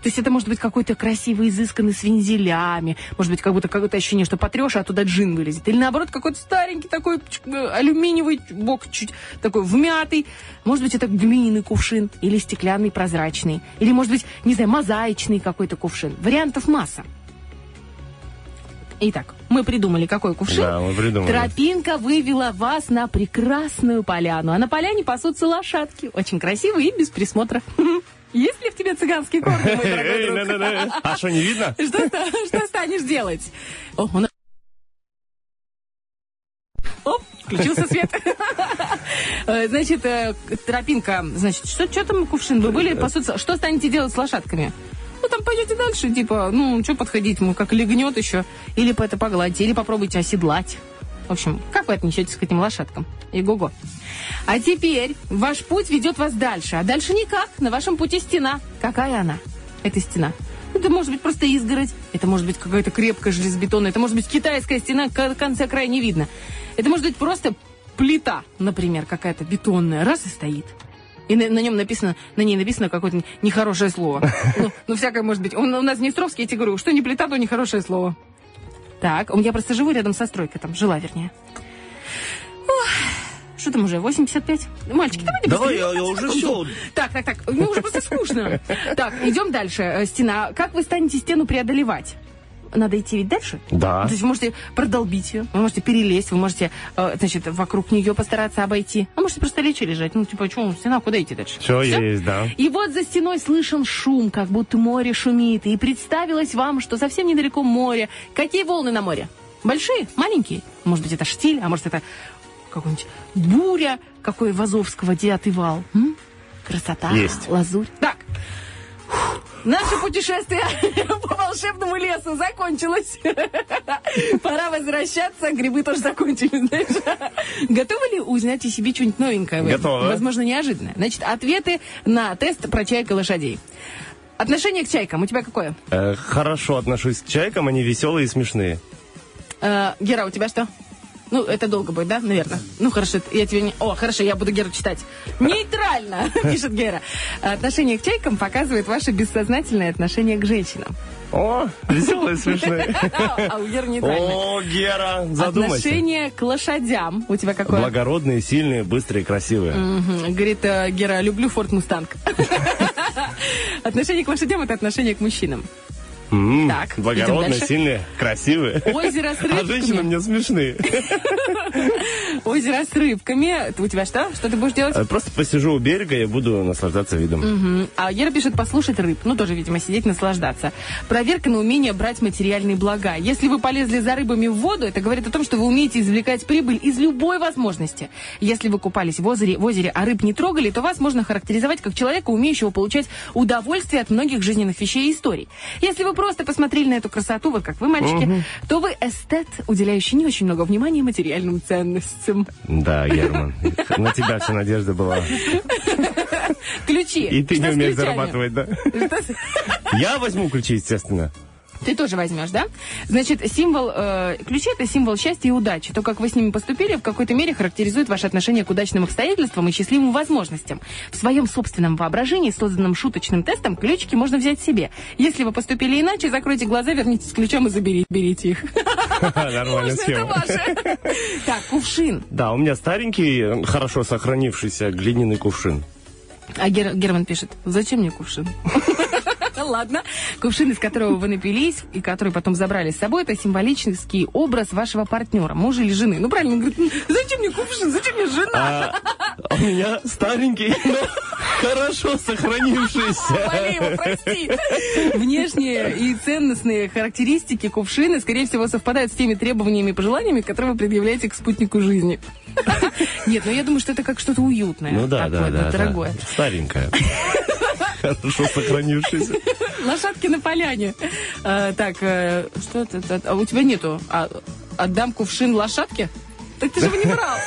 То есть это может быть какой-то красивый, изысканный с вензелями. Может быть, как будто какое-то ощущение, что потрешь, а оттуда джин вылезет. Или наоборот, какой-то старенький такой э, алюминиевый бок чуть такой вмятый. Может быть, это глиняный кувшин. Или стеклянный, прозрачный. Или, может быть, не знаю, мозаичный какой-то кувшин. Вариантов масса. Итак, мы придумали, какой кувшин. Да, мы придумали. Тропинка вывела вас на прекрасную поляну. А на поляне пасутся лошадки. Очень красивые и без присмотра. Есть ли в тебе цыганские корни, мой дорогой друг? А что, не видно? Что, ста- что станешь делать? Оп, включился свет. Э, Значит, э, тропинка, значит, что, что там кувшин? Вы были, пасутся. Что станете делать с лошадками? Ну, там пойдете дальше, типа, ну, что подходить, ну, как легнет еще. Или по это погладить, или попробуйте оседлать. В общем, как вы отнесетесь к этим лошадкам? И-го-го. А теперь ваш путь ведет вас дальше. А дальше никак. На вашем пути стена. Какая она? Это стена. Это может быть просто изгородь, это может быть какая-то крепкая железобетонная, это может быть китайская стена, конца края не видно. Это может быть просто плита, например, какая-то бетонная, раз и стоит. И на, на нем написано, на ней написано какое-то нехорошее слово. Ну, ну, всякое может быть. Он- у нас в Днестровске, я тебе говорю, что не плита, то нехорошее слово. Так, я просто живу рядом со стройкой, там, жила, вернее. Что там уже, 85? Мальчики, давайте Давай, я, я уже все. Так, так, так, мне уже просто скучно. Так, идем дальше. Э, Стена. Как вы станете стену преодолевать? Надо идти ведь дальше? Да. То есть вы можете продолбить ее, вы можете перелезть, вы можете, э, значит, вокруг нее постараться обойти. А можете просто лечь и лежать. Ну, типа, что, стена, куда идти дальше? Все Всё? есть, да. И вот за стеной слышен шум, как будто море шумит. И представилось вам, что совсем недалеко море. Какие волны на море? Большие? Маленькие? Может быть, это штиль, а может, это какой-нибудь буря, какой Вазовского девятый вал. М? Красота, Есть. лазурь. Так. Наше путешествие по волшебному лесу закончилось. Пора возвращаться. Грибы тоже закончились, знаешь. Готовы ли узнать о себе что-нибудь новенькое? Готовы. Возможно, неожиданное. Значит, ответы на тест про чайка лошадей. Отношение к чайкам у тебя какое? Э, хорошо отношусь к чайкам, они веселые и смешные. Э, Гера, у тебя что? Ну, это долго будет, да, наверное? Ну, хорошо, я тебе не... О, хорошо, я буду Геру читать. Нейтрально, пишет Гера. Отношение к чайкам показывает ваше бессознательное отношение к женщинам. О, веселые, смешные. А у Геры нейтрально. О, Гера, задумайся. Отношение к лошадям. У тебя какое? Благородные, сильные, быстрые, красивые. Говорит э, Гера, люблю Форд Мустанг. Отношение к лошадям это отношение к мужчинам. М, Так, Благородные, сильные, красивые. Озеро с А женщины рыбками. мне смешные. Озеро с рыбками. У тебя что? Что ты будешь делать? Э, Просто посижу у берега и буду наслаждаться видом. А Гера пишет послушать рыб. Ну, тоже, видимо, сидеть, наслаждаться. Проверка на умение брать материальные блага. Если вы полезли за рыбами в воду, это говорит о том, что вы умеете извлекать прибыль из любой возможности. Если вы купались в озере, в озере а рыб не трогали, то вас можно характеризовать как человека, умеющего получать удовольствие от многих жизненных вещей и историй. Если вы просто посмотрели на эту красоту, вот как вы, мальчики, то вы эстет, уделяющий не очень много внимания материальным ценностям. Да, Герман, на тебя вся надежда была. Ключи. И ты не умеешь зарабатывать, да? Я возьму ключи, естественно. Ты тоже возьмешь, да? Значит, символ э, ключи это символ счастья и удачи. То, как вы с ними поступили, в какой-то мере характеризует ваше отношение к удачным обстоятельствам и счастливым возможностям. В своем собственном воображении, созданном шуточным тестом, ключики можно взять себе. Если вы поступили иначе, закройте глаза, вернитесь к ключам и заберите берите их. Нормальная это схема. Так, кувшин. Да, у меня старенький, хорошо сохранившийся глиняный кувшин. А Гер- Герман пишет, зачем мне кувшин? Ладно. Кувшин, из которого вы напились, и который потом забрали с собой, это символический образ вашего партнера, мужа или жены. Ну, правильно, он говорит, «М, зачем мне кувшин, зачем мне жена? А, у меня старенький, но хорошо сохранившийся. Вали его, прости. Внешние и ценностные характеристики кувшина, скорее всего, совпадают с теми требованиями и пожеланиями, которые вы предъявляете к спутнику жизни. Нет, ну я думаю, что это как что-то уютное. Ну да, да, да. Дорогое. Старенькая. Хорошо сохранившийся. Лошадки на поляне. А, так, э, что это- А у тебя нету? А, отдам кувшин лошадке? Так ты же его не брал.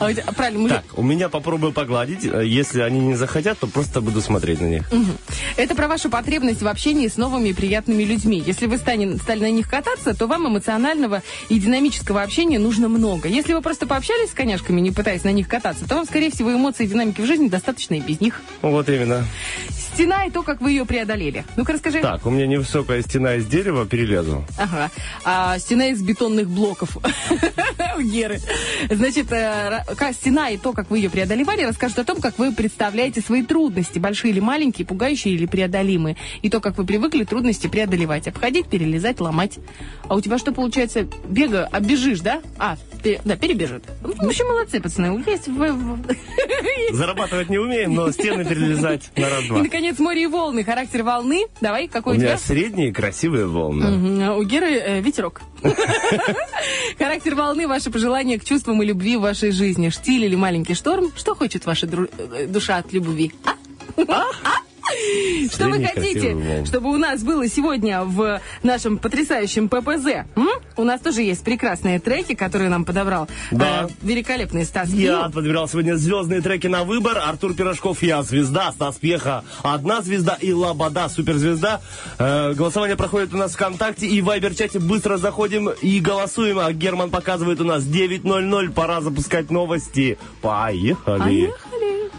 А правильно, мужик. Так, у меня попробую погладить. Если они не захотят, то просто буду смотреть на них. Это про вашу потребность в общении с новыми и приятными людьми. Если вы стали, стали на них кататься, то вам эмоционального и динамического общения нужно много. Если вы просто пообщались с коняшками, не пытаясь на них кататься, то вам, скорее всего, эмоций и динамики в жизни достаточно и без них. Вот именно. Стена и то, как вы ее преодолели. Ну-ка расскажи. Так, у меня невысокая стена из дерева, перелезу. Ага. А стена из бетонных блоков у Геры. Значит, э, стена и то, как вы ее преодолевали, расскажет о том, как вы представляете свои трудности, большие или маленькие, пугающие или преодолимые. И то, как вы привыкли трудности преодолевать. Обходить, перелезать, ломать. А у тебя что получается? Бега, оббежишь, да? А, да, перебежит. Ну, В общем, молодцы, пацаны. Есть Зарабатывать не умеем, но стены перелезать на И, раз-два. Наконец, море и волны. Характер волны. Давай, У какой у тебя? меня средние красивые волны. А У Геры э, ветерок. Характер волны, ваши пожелания к чувствам и любви в вашей жизни. Штиль или маленький шторм? Что хочет ваша э, душа от любви? А? А? Что вы хотите, чтобы у нас было сегодня в нашем потрясающем ППЗ? М? У нас тоже есть прекрасные треки, которые нам подобрал Да. э, великолепный Стас Я подбирал сегодня звездные треки на выбор. Артур Пирожков, я звезда, Стас Пьеха, одна звезда и Лобода, суперзвезда. Э, голосование проходит у нас ВКонтакте и в Вайбер-чате. Быстро заходим и голосуем. А Герман показывает у нас 9.00. Пора запускать новости. Поехали. Поехали.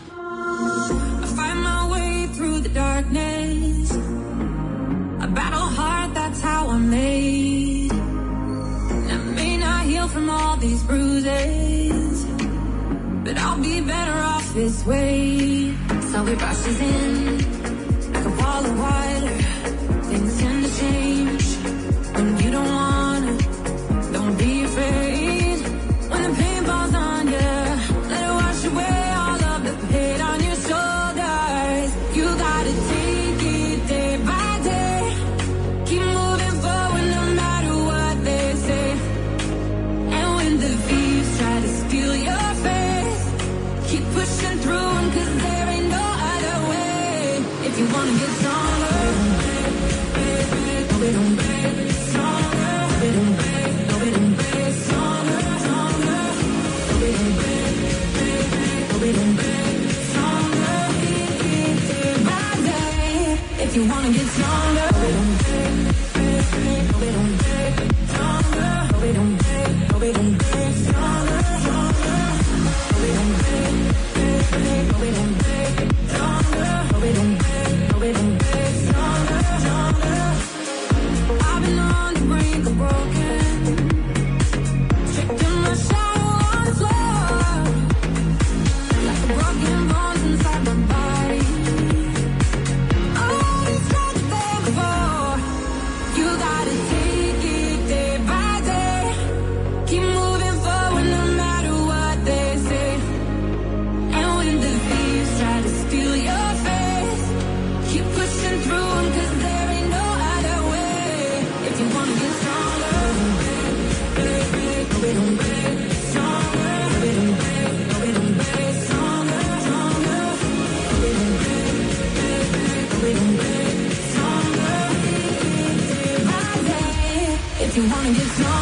Darkness. I battle hard, that's how I'm made. And I may not heal from all these bruises, but I'll be better off this way. So it rushes in and get some.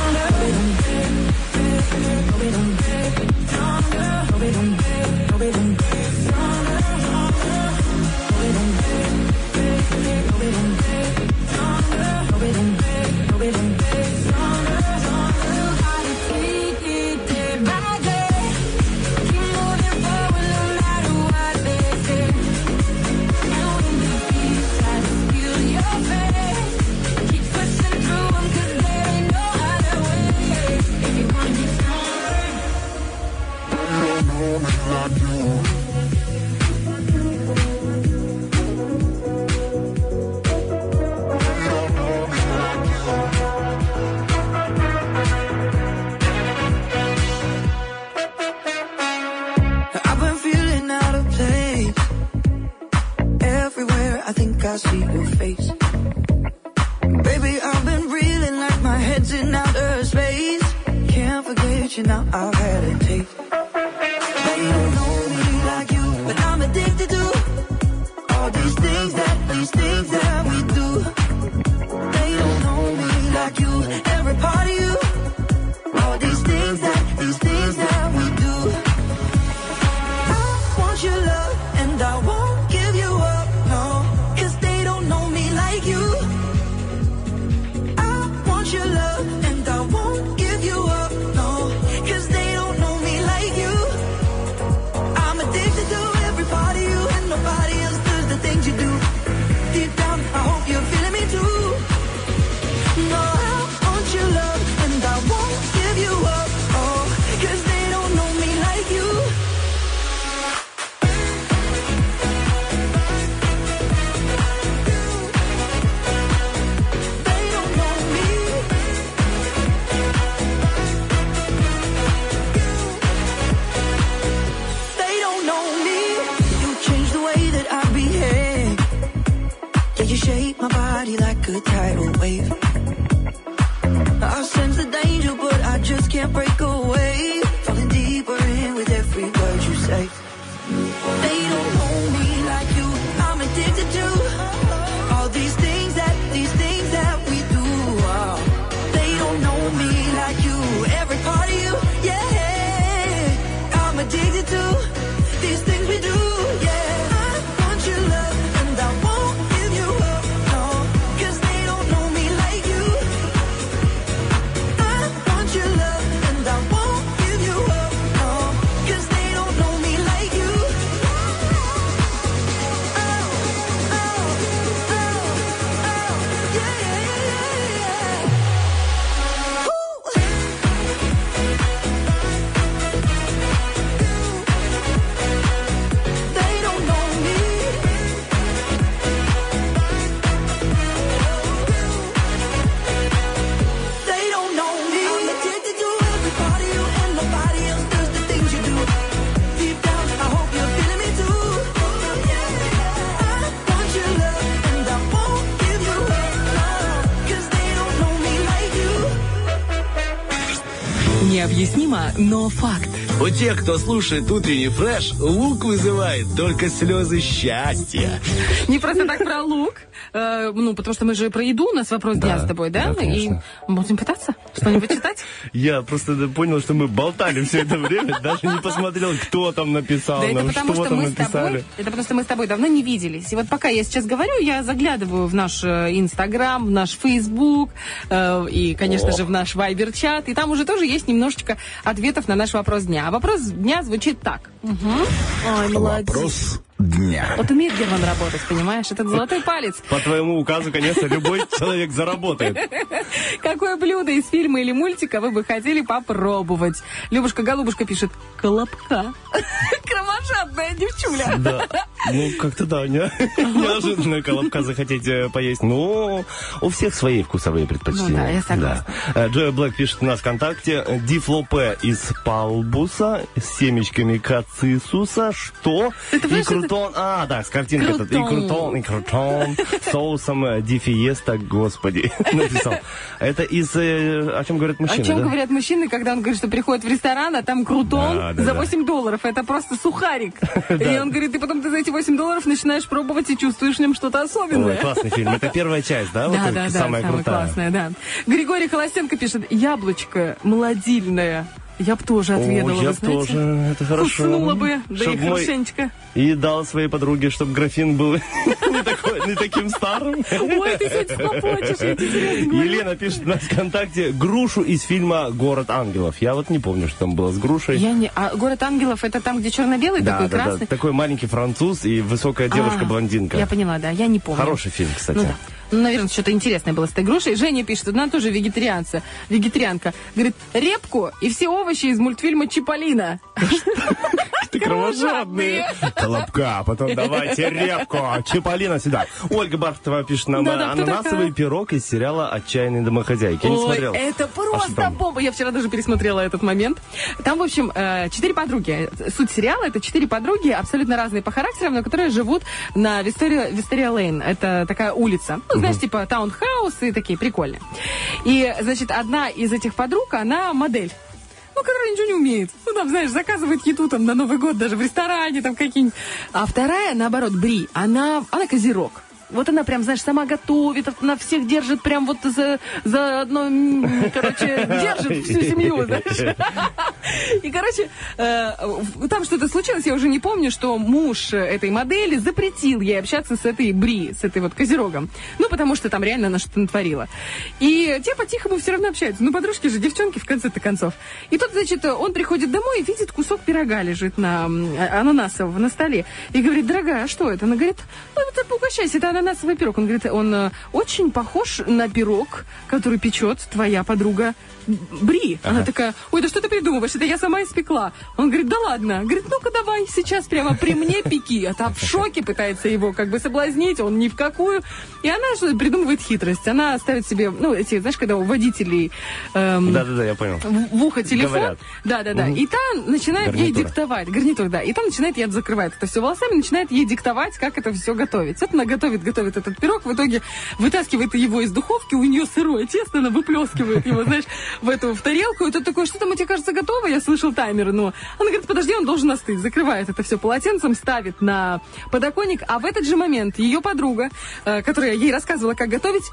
Но факт. У тех, кто слушает утренний фреш, лук вызывает только слезы счастья. Не просто так про лук. Э, ну, потому что мы же про еду, у нас вопрос дня с тобой, да? да, конечно. И будем пытаться что-нибудь читать? Я просто понял, что мы болтали все это время, даже не посмотрел, кто там написал Да это нам, потому, что что там мы с тобой, написали. это потому что мы с тобой давно не виделись. И вот пока я сейчас говорю, я заглядываю в наш э, Инстаграм, в наш Фейсбук э, и, конечно О. же, в наш Вайбер-чат. И там уже тоже есть немножечко ответов на наш вопрос дня. А вопрос дня звучит так. Ой, молодец. Вопрос дня. Вот умеет Герман работать, понимаешь? Этот золотой палец. По твоему указу, конечно, любой человек заработает. Какое блюдо из фильма или мультика вы бы хотели попробовать? Любушка-голубушка пишет «Колобка». Кровожадная девчуля. Да. Ну, как-то да, не, неожиданно колобка захотеть э, поесть. Ну, у всех свои вкусовые предпочтения. Ну да, я согласна. Да. Джоя Блэк пишет у нас ВКонтакте. э, Дифлопе из палбуса с семечками кацисуса. Что? Это, И крутой крутон. А, да, с картинкой тут. И Крутон. и крутон. Соусом э, ди фиеста, господи, написал. Это из... э, О чем говорят О мужчины, чем да? говорят мужчины, когда он говорит, что приходит в ресторан, а там крутон Да, да, за да. 8 долларов. Это просто сухарик. И он говорит, и потом ты за эти 8 долларов начинаешь пробовать и чувствуешь в нем что-то Ой, особенное. классный фильм. Это первая часть, да? Да, да, да, самая крутая. классное, да. Григорий Холостенко пишет, яблочко молодильное. Я бы тоже отведала, О, я б знаете. тоже, это хорошо. Куснула бы, да и хорошенечко. И дал своей подруге, чтобы графин был не, таким старым. Ой, ты сегодня хлопочешь, я тебе. Елена пишет у нас ВКонтакте грушу из фильма «Город ангелов». Я вот не помню, что там было с грушей. Я не... А город ангелов это там, где черно-белый такой да, да. красный? Такой маленький француз и высокая А, девушка-блондинка. Я поняла, да, я не помню. Хороший фильм, кстати. Ну наверное, что-то интересное было с этой грушей. Женя пишет, она тоже вегетарианца, вегетарианка. Говорит, репку и все овощи из мультфильма Чиполлино. Ты кровожадные. Колобка, а потом давайте репку. Чиполлино сюда. Ольга Бархтова пишет нам ананасовый пирог из сериала «Отчаянные домохозяйки». Я не смотрел. это А просто бомба. Я вчера даже пересмотрела этот момент. Там, в общем, э, четыре подруги. Суть сериала это четыре подруги, абсолютно разные по характерам, но которые живут на Вистория Лейн. Это такая улица. Ну, знаешь, типа таунхаус и такие прикольные. И, значит, одна из этих подруг, она модель. Ну, которая ничего не умеет. Ну, там, знаешь, заказывает еду там на Новый год даже в ресторане там какие-нибудь. А вторая, наоборот, Бри, она, она козерог. Вот она прям, знаешь, сама готовит, она всех держит прям вот за, за одно, короче, держит всю семью, знаешь. И, короче, э, там что-то случилось, я уже не помню, что муж этой модели запретил ей общаться с этой Бри, с этой вот козерогом. Ну, потому что там реально она что-то натворила. И те по-тихому все равно общаются. Ну, подружки же, девчонки, в конце-то концов. И тут, значит, он приходит домой и видит кусок пирога лежит на а- ананасового на столе. И говорит, дорогая, а что это? Она говорит, ну, это угощайся, это ананасовый пирог. Он говорит, он э, очень похож на пирог, который печет твоя подруга Бри. Она такая, ой, да что ты придумываешь, это я сама испекла. Он говорит, да ладно. Говорит, ну-ка давай, сейчас прямо при мне пеки. А та в шоке пытается его как бы соблазнить, он ни в какую. И она что придумывает хитрость. Она ставит себе, ну, эти, знаешь, когда у водителей эм, Да-да-да, я понял. в, в ухо телефон. Говорят. Да, да, да. Мгм. И та начинает ей Гарнитура. диктовать. Гарнитур, да. И та начинает, я закрывает это все волосами, начинает ей диктовать, как это все готовить. Вот она готовит, готовит этот пирог, в итоге вытаскивает его из духовки, у нее сырое тесто, она выплескивает его, знаешь, в эту в тарелку. И тут такой, что там, тебе кажется, готово? Я слышал таймер, но... Она говорит, подожди, он должен остыть. Закрывает это все полотенцем, ставит на подоконник. А в этот же момент ее подруга, э, которая ей рассказывала, как готовить,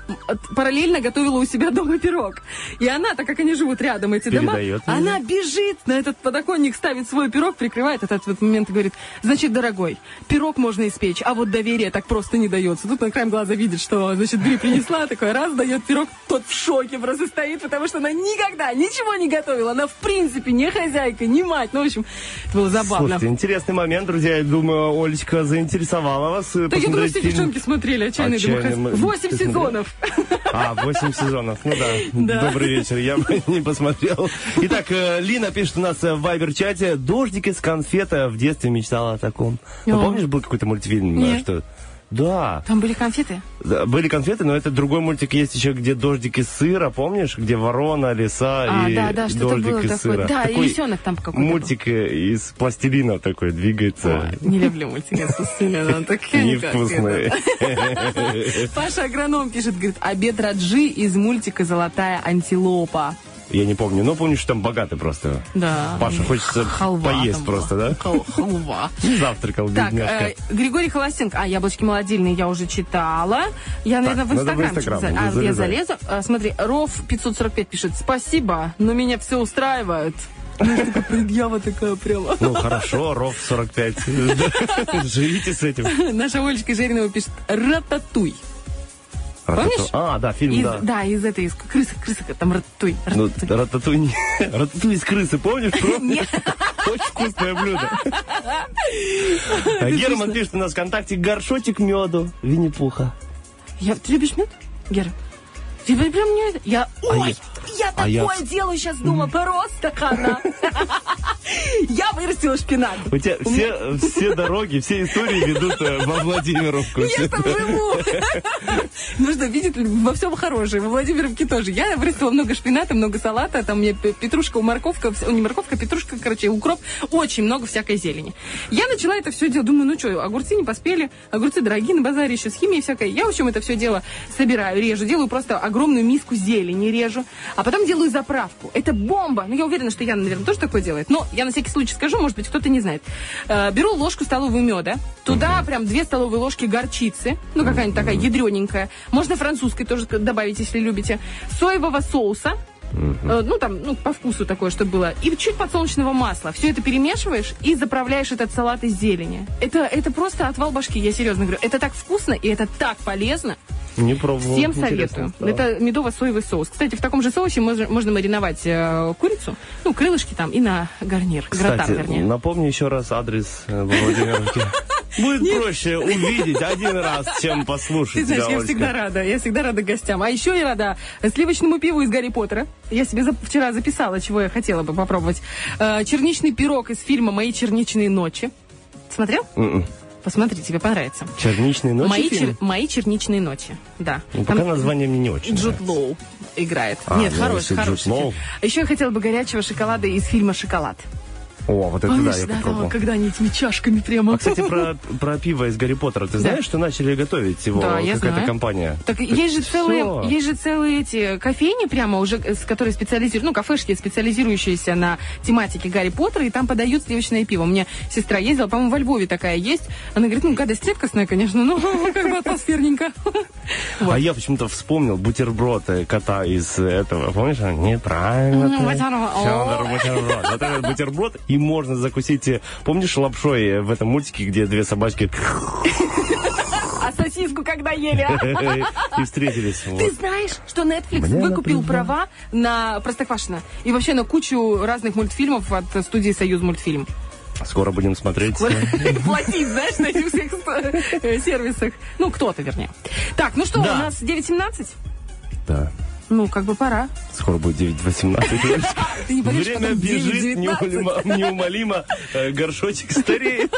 параллельно готовила у себя дома пирог. И она, так как они живут рядом, эти дома, Передает ей, она бежит на этот подоконник, ставит свой пирог, прикрывает этот вот момент и говорит, значит, дорогой, пирог можно испечь, а вот доверие так просто не дается. Тут на краем глаза видит, что, значит, Бри принесла, такой раз, дает пирог, тот в шоке просто стоит, потому что она никогда ничего не готовила. Она, в принципе, не хозяйка, не мать. Ну, в общем, это было забавно. Слушайте, интересный момент, друзья. Я думаю, Олечка заинтересовала вас. э, Да я думаю, все девчонки смотрели «Отчаянные «Отчаянные домохозяйки». Восемь сезонов. А, 8 сезонов. Ну да. Да. Добрый вечер. Я бы не посмотрел. Итак, э, Лина пишет у нас э, в Вайбер-чате. Дождик из конфета. В детстве мечтала о таком. Ну, помнишь, был какой-то мультфильм? э, Нет. Что... Да. Там были конфеты? Да, Были конфеты, но это другой мультик есть еще, где дождик из сыра, помнишь? Где ворона, лиса А, и да, да, дождик было из такое. сыра. Да, и Такой лисенок там какой-то был. Мультик э, из пластилина такой двигается. Не люблю мультики с Устиной, она такая Невкусный. Паша Агроном пишет, говорит, обед Раджи из мультика «Золотая антилопа». Я не помню, но помню, что там богатый просто. Да. Паша хочется Халва поесть просто, была. да? Хал- Халва. Не завтракал, Так, э, Григорий Холостенко. А, яблочки молодильные я уже читала. Я, наверное, надо в Инстаграм. Инстаграм, за- А, я залезай. залезу. А, смотри, Ров 545 пишет. Спасибо, но меня все устраивает. Знаешь, такая предъява такая прямо. Ну, хорошо, ров 45. Живите с этим. Наша Олечка Жеринова пишет «Рататуй». Помнишь? А, да, фильм, Из- да. да, из этой, из крысы, крысы, там рататуй. Ну, рататуй. не- рататуй из крысы, помнишь? Нет. Очень вкусное блюдо. А Герман пишет у нас ВКонтакте горшочек меду Винни-Пуха. Я, ты любишь мед, Гера? Ты прям мне. Я... Ой, я- я, а я- такое делаю сейчас дома, просто хана. Я вырастила шпинат. У тебя все, все дороги, все истории ведут во Владимировку. Я там живу. Нужно видеть во всем хорошее. Во Владимировке тоже. Я вырастила много шпината, много салата. Там у меня пе- петрушка, морковка, не морковка, петрушка, короче, укроп. Очень много всякой зелени. Я начала это все делать. Думаю, ну что, огурцы не поспели. Огурцы дорогие на базаре еще с химией всякой. Я, в общем, это все дело собираю, режу. Делаю просто огромную миску зелени, режу. А потом делаю заправку. Это бомба. Ну, я уверена, что Яна, наверное, тоже такое делает. Но я на всякий случай скажу, может быть, кто-то не знает. Э, беру ложку столовую меда. Туда прям две столовые ложки горчицы. Ну, какая-нибудь такая ядрененькая. Можно французской тоже добавить, если любите. Соевого соуса. Э, Ну, там, ну, по вкусу такое, чтобы было. И чуть подсолнечного масла. Все это перемешиваешь и заправляешь этот салат из зелени. Это, это просто отвал башки, я серьезно говорю. Это так вкусно и это так полезно. Не пробовал. Всем советую. стало. Это медово-соевый соус. Кстати, в таком же соусе можно, можно мариновать э, курицу, ну, крылышки там и на гарнир. Гратан, Кстати, вернее. напомни еще раз адрес э, во Владимировке. Будет проще увидеть один раз, чем послушать. Ты знаешь, тебя, я всегда рада, я всегда рада гостям. А еще я рада сливочному пиву из Гарри Поттера. Я себе зап- вчера записала, чего я хотела бы попробовать. Э, черничный пирог из фильма «Мои черничные ночи». Смотрел? М-м. Посмотри, тебе понравится. Черничные ночи Мои, фильм? чер- Мои черничные ночи. Да. Ну, Там пока название мне не очень. Джуд Лоу играет. А, Нет, ну, хороший, хороший. Еще я хотела бы горячего шоколада из фильма «Шоколад». О, вот это да, Помнишь, я да, попробовал. да, когда они этими чашками прямо... А, кстати, про, про пиво из Гарри Поттера. Ты знаешь, что начали готовить его Да, я какая-то знаю. компания? Так есть же целые, есть же целые эти кофейни прямо уже, э, с которые специализируют, ну, кафешки, специализирующиеся на тематике Гарри Поттера, и там подают сливочное пиво. У меня сестра ездила, по-моему, во Львове такая есть. Она говорит, ну, гадость редкостная, конечно, но как бы атмосферненько. А я почему-то вспомнил бутерброд кота из этого. Помнишь? а, Неправильно. Бутерброд. Бутерброд. Вот этот бутерброд. И можно закусить. э, Помнишь лапшой э, в этом мультике, где две собачки А сосиску когда ели, а? и встретились? Ты знаешь, что Netflix Мне выкупил права на Простоквашино и вообще на кучу разных мультфильмов от студии Союз мультфильм. Скоро будем смотреть. Платить, знаешь, на этих всех э, сервисах. Ну, кто-то, вернее. Так, ну что, у нас 9.17? Да. Ну, как бы пора. Скоро будет 9.18. Ты не поверишь, Время бежит 9:19. неумолимо, неумолимо. э, Горшочек стареет.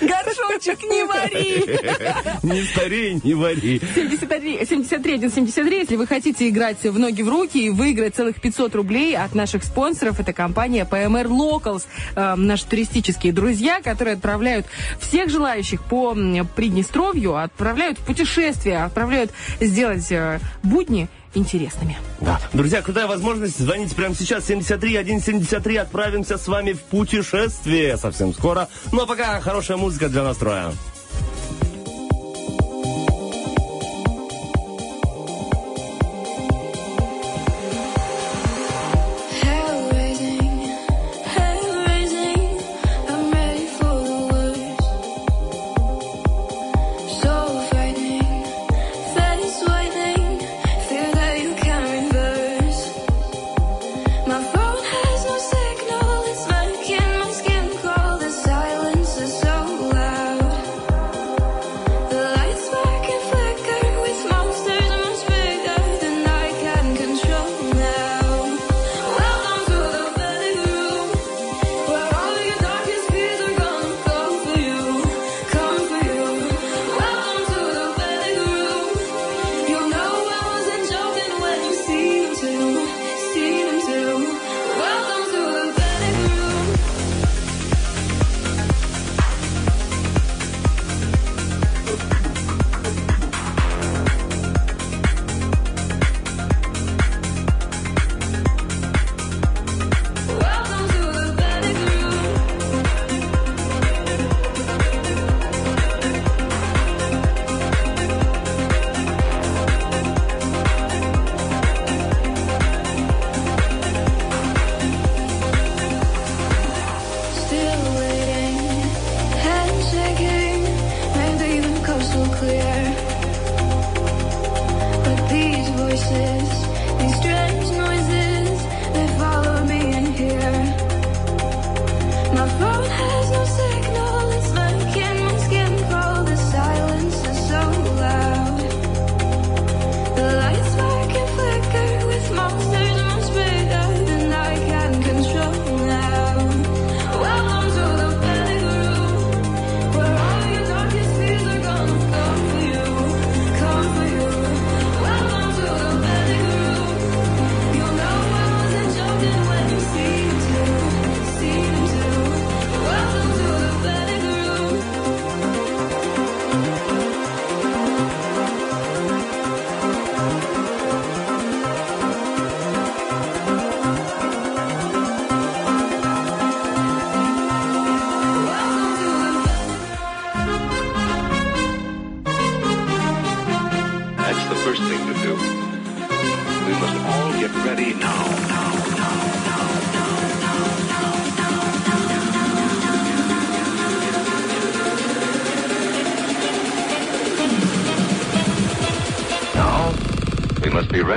Горшочек не вари! Не старей, не вари. 73, 73, 73, если вы хотите играть в ноги в руки и выиграть целых 500 рублей от наших спонсоров, это компания PMR Locals, э, наши туристические друзья, которые отправляют всех желающих по Приднестровью, отправляют в путешествия, отправляют сделать э, будни интересными. Да. Друзья, крутая возможность. Звоните прямо сейчас. 73 173. Отправимся с вами в путешествие совсем скоро. Ну а пока хорошая музыка для настроя.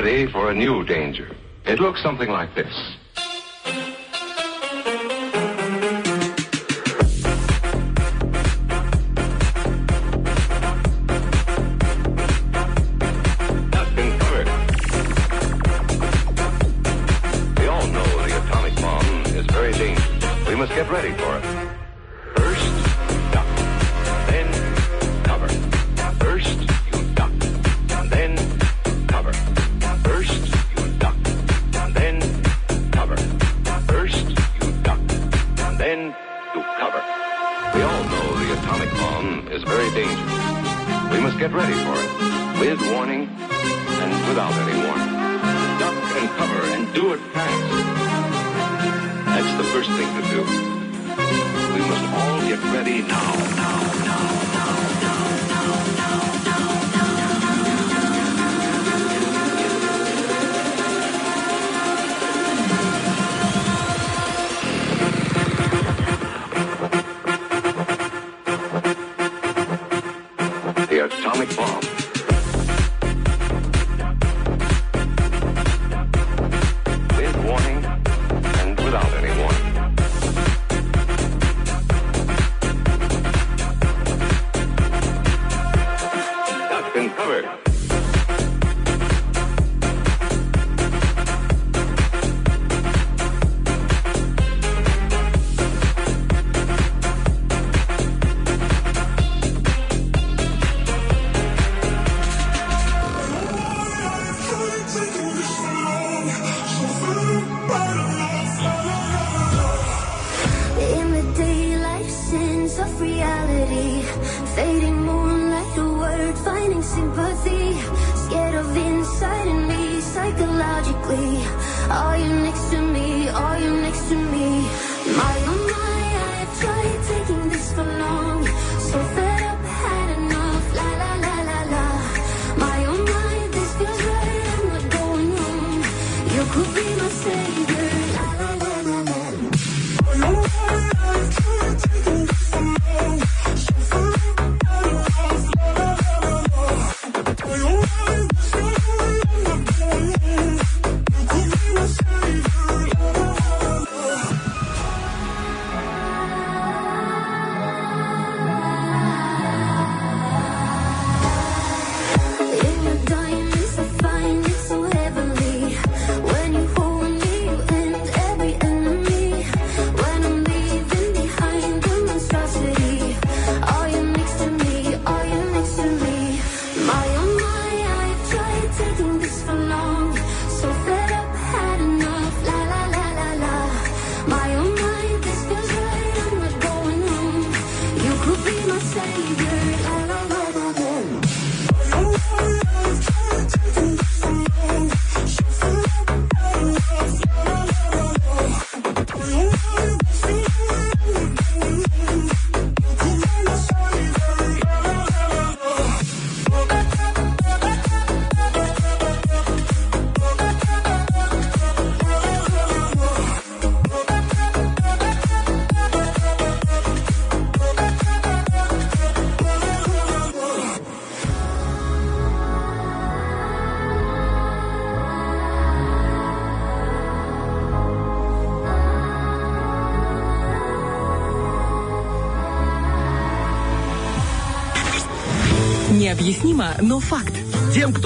Ready for a new danger. It looks something like this.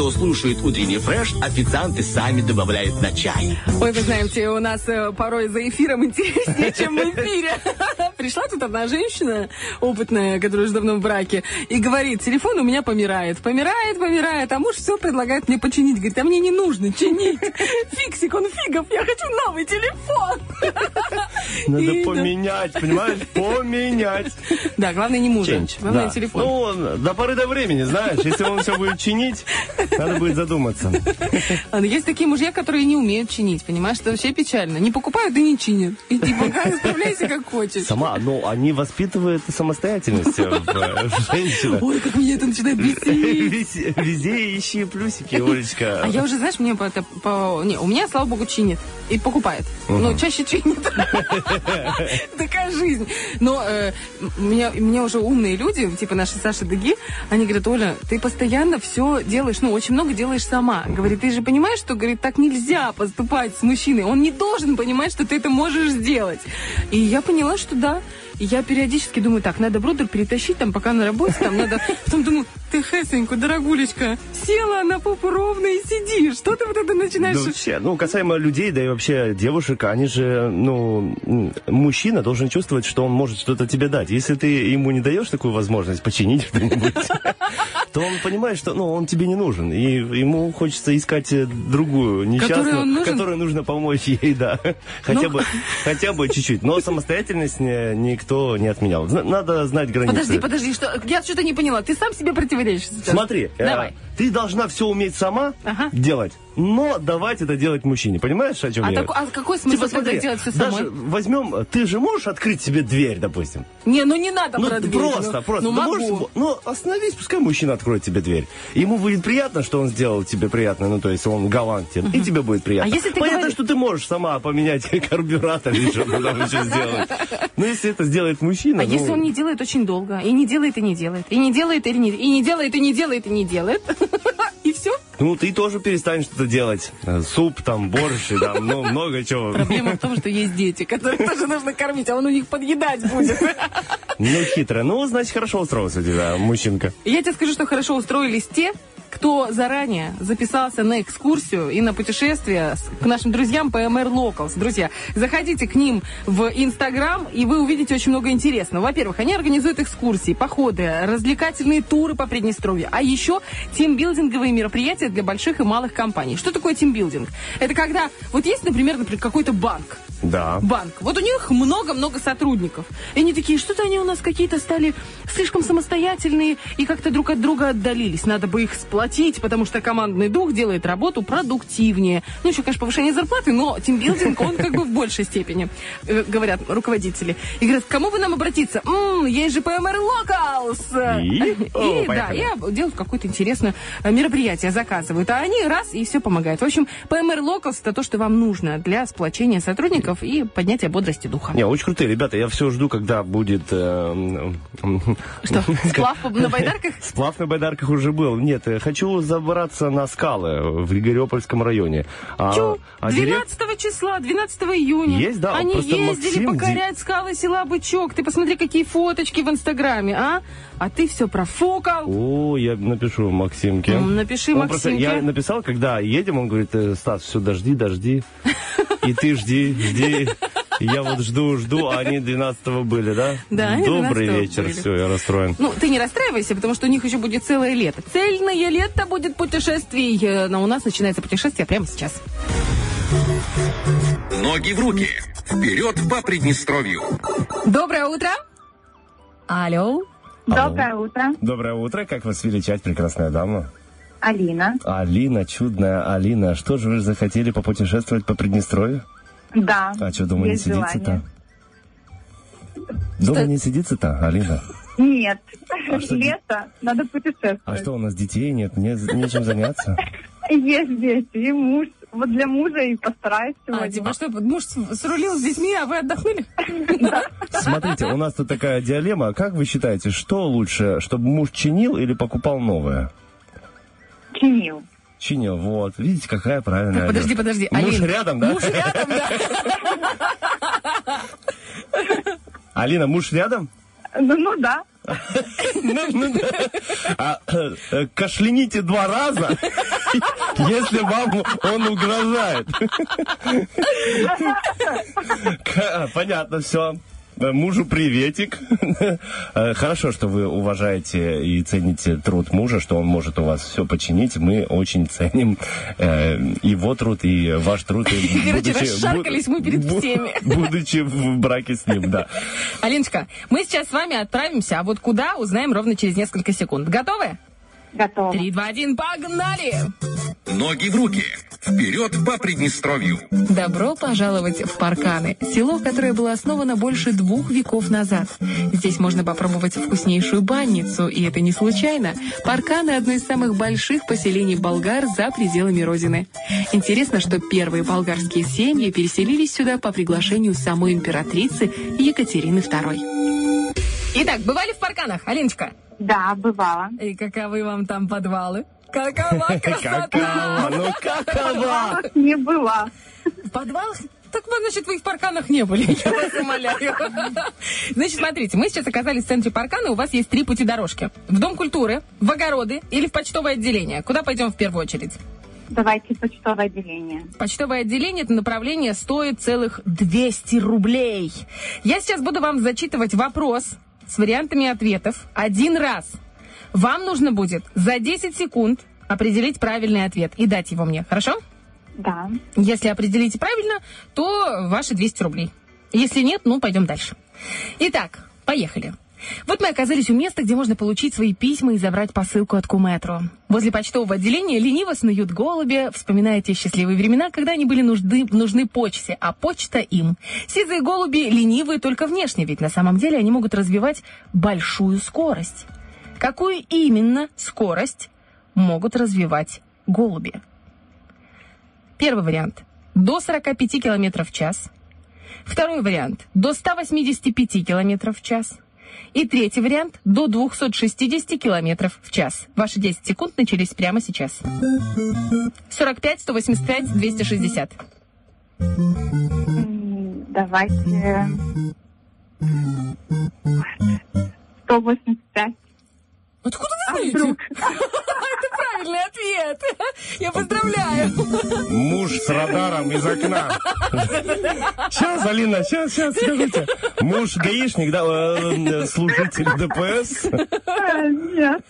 Кто слушает утренний фреш, официанты сами добавляют на чай. Ой, вы знаете, у нас э, порой за эфиром интереснее, чем в эфире. Пришла тут одна женщина, опытная, которая уже давно в браке, и говорит, телефон у меня помирает. Помирает, помирает, а муж все предлагает мне починить. Говорит, а мне не нужно чинить. Фиксик, он фигов, я хочу новый телефон. Надо И, да. поменять, понимаешь? Поменять. Да, главное не мужа, Change, главное да. телефон. Ну, он до поры до времени, знаешь, если он все будет чинить, надо будет задуматься. Есть такие мужья, которые не умеют чинить, понимаешь? Это вообще печально. Не покупают и не чинят. И типа, как справляйся как хочешь. Сама, ну, они воспитывают самостоятельность в э, женщинах. Ой, как меня это начинает бесить. Везде, ищи плюсики, Олечка. А я уже, знаешь, мне по, по- Не, у меня, слава богу, чинит. И покупает. Но чаще чинит. Такая жизнь. Но э, меня уже умные люди, типа наши Саша Деги, они говорят, Оля, ты постоянно все делаешь, ну, очень много делаешь сама. Говорит, ты же понимаешь, что, говорит, так нельзя поступать с мужчиной. Он не должен понимать, что ты это можешь сделать. И я поняла, что да. И я периодически думаю, так, надо брудер перетащить, там, пока на работе, там, надо... Потом думаю, ты, Хесенька, дорогулечка, села на попу ровно и сидишь. Что ты вот это начинаешь... Да вообще, ну, касаемо людей, да и вообще девушек, они же, ну, мужчина должен чувствовать, что он может что-то тебе дать. Если ты ему не даешь такую возможность починить что-нибудь, то он понимает, что, ну, он тебе не нужен. И ему хочется искать э, другую несчастную, которой нужно помочь ей, да. Хотя Ну, бы, хотя бы чуть-чуть. Но самостоятельность не- никто не отменял. Надо знать границы. Подожди, подожди, что я что-то не поняла. Ты сам себе сейчас. Смотри, э, Давай. Ты должна все уметь сама Ага. делать, но давать это делать мужчине. Понимаешь, о чем А, я? так- а какой смысл Типа, смотри, делать все даже самой? возьмем, ты же можешь открыть себе дверь, допустим. Не, ну не надо ну про дверь. просто, ну, просто. Ну, могу. можешь- ну остановись, пускай мужчина откроет тебе дверь. Ему будет приятно, что он сделал тебе приятно, ну то есть он галантен, и тебе будет приятно. А если ты Понятно, говоришь- что ты можешь сама поменять карбюратор или что-то там еще сделать. Но если это сделает мужчина, А ну, если он не делает очень долго, и не делает, и не делает, и не делает, и не, и не делает, и не делает, и не делает, и все? ну ты тоже перестанешь что-то делать. Суп, там, борщ, и там, ну много чего. Проблема в том, что есть дети, которых тоже нужно кормить, а он у них подъедать будет. Ну, хитро. Ну, значит, хорошо устроился у тебя, мужчинка. Я тебе скажу, что хорошо устроились те, кто заранее записался на экскурсию и на путешествие к нашим друзьям PMR Locals. Друзья, заходите к ним в Инстаграм, и вы увидите очень много интересного. Во-первых, они организуют экскурсии, походы, развлекательные туры по Приднестровью, а еще тимбилдинговые мероприятия для больших и малых компаний. Что такое тимбилдинг? Это когда, вот есть, например, например какой-то банк, Да. банк. Вот у них много-много сотрудников. И они такие, что-то они у нас какие-то стали слишком самостоятельные и как-то друг от друга отдалились. Надо бы их сплотить, потому что командный дух делает работу продуктивнее. Ну, еще, конечно, повышение зарплаты, но тимбилдинг, он как бы в большей степени, э, говорят руководители. И говорят, к кому бы нам обратиться? М, есть же PMR Locals! И? И, О, да, поехали. и делают какое-то интересное э, мероприятие, заказывают. А они раз, и все помогает. В общем, PMR Locals это то, что вам нужно для сплочения сотрудников и поднятия бодрости духа. Не, очень крутые ребята. Я все жду, когда будет... э, м, м, Что, сплав на байдарках? Сплав на байдарках уже был. Нет, я хочу забраться на скалы в Григориопольском районе. А, Чё? а директ- 12 числа, 12 июня. Есть, да, Они просто ездили Максим покорять скалы села Бычок. Ты посмотри, какие фоточки в Инстаграме, а? А ты все профукал. О, я напишу Максимке. Напиши Он просто- Максимке. я написал, когда едем, он говорит, «Э, Стас, все, дожди, дожди. И ты жди, жди. И я вот жду, жду, а они 12 были, да? Да, Добрый 12-го вечер, были. все, я расстроен. Ну, ты не расстраивайся, потому что у них еще будет целое лето. Цельное лето будет путешествий. Э, Но у нас начинается путешествие прямо сейчас. Ноги в руки. Вперед по Приднестровью. Доброе утро. Алло. Доброе утро. Доброе утро, как вас величать, прекрасная дама? Алина. Алина, чудная Алина, что же вы захотели попутешествовать по Приднестровью? Да. А что, дома не сидится-то? Дома не сидится-то, Алина? Нет. А что- Лето. Надо путешествовать. А что, у нас детей нет, не, нечем заняться? Есть дети и муж. Вот для мужа и постараюсь А, сегодня. типа что, муж с- срулил с детьми, а вы отдохнули? Смотрите, у нас тут такая диалемма. Как вы считаете, что лучше, чтобы муж чинил или покупал новое? Чинил. Чинил, вот. Видите, какая правильная. Так, подожди, подожди, Муж Алин. рядом, да? Муж рядом, да. Алина, муж рядом? Ну, ну да. Ну, ну да. А, э, Кашляните два раза, если вам он угрожает. Понятно, все. Мужу приветик. Э, Хорошо, что вы уважаете и цените труд мужа, что он может у вас все починить. Мы очень ценим э, его труд и ваш труд. и Короче, будучи- расшаркались мы перед всеми. Будучи в браке с ним, да. Алиночка, мы сейчас с вами отправимся, а вот куда, узнаем ровно через несколько секунд. Готовы? Готово. Три, два, один, погнали! Ноги в руки. Вперед по Приднестровью! Добро пожаловать в Парканы, село, которое было основано больше двух веков назад. Здесь можно попробовать вкуснейшую банницу, и это не случайно. Парканы – одно из самых больших поселений болгар за пределами родины. Интересно, что первые болгарские семьи переселились сюда по приглашению самой императрицы Екатерины II. Итак, бывали в Парканах, Алиночка? Да, бывала. И каковы вам там подвалы? Какова красота! Какова? Ну какова? Не была. В подвалах? Так, вот, значит, вы в парканах не были, я вас умоляю. Значит, смотрите, мы сейчас оказались в центре паркана, у вас есть три пути дорожки. В Дом культуры, в огороды или в почтовое отделение. Куда пойдем в первую очередь? Давайте почтовое отделение. Почтовое отделение, это направление стоит целых 200 рублей. Я сейчас буду вам зачитывать вопрос с вариантами ответов один раз. Вам нужно будет за 10 секунд определить правильный ответ и дать его мне, хорошо? Да. Если определите правильно, то ваши 200 рублей. Если нет, ну, пойдем дальше. Итак, поехали. Вот мы оказались у места, где можно получить свои письма и забрать посылку от Куметро. Возле почтового отделения лениво снуют голуби, вспоминая те счастливые времена, когда они были нужны, нужны почте, а почта им. Сизые голуби ленивые только внешне, ведь на самом деле они могут развивать большую скорость. Какую именно скорость могут развивать голуби? Первый вариант – до 45 км в час. Второй вариант – до 185 км в час. И третий вариант – до 260 км в час. Ваши 10 секунд начались прямо сейчас. 45, 185, 260. М, Давайте... 185. Откуда А вы знаете? вдруг? Это правильный ответ. Я поздравляю. Муж с радаром из окна. Сейчас, Алина, сейчас, сейчас, скажите. Муж гаишник, да, э, служитель ДПС? А, Нет,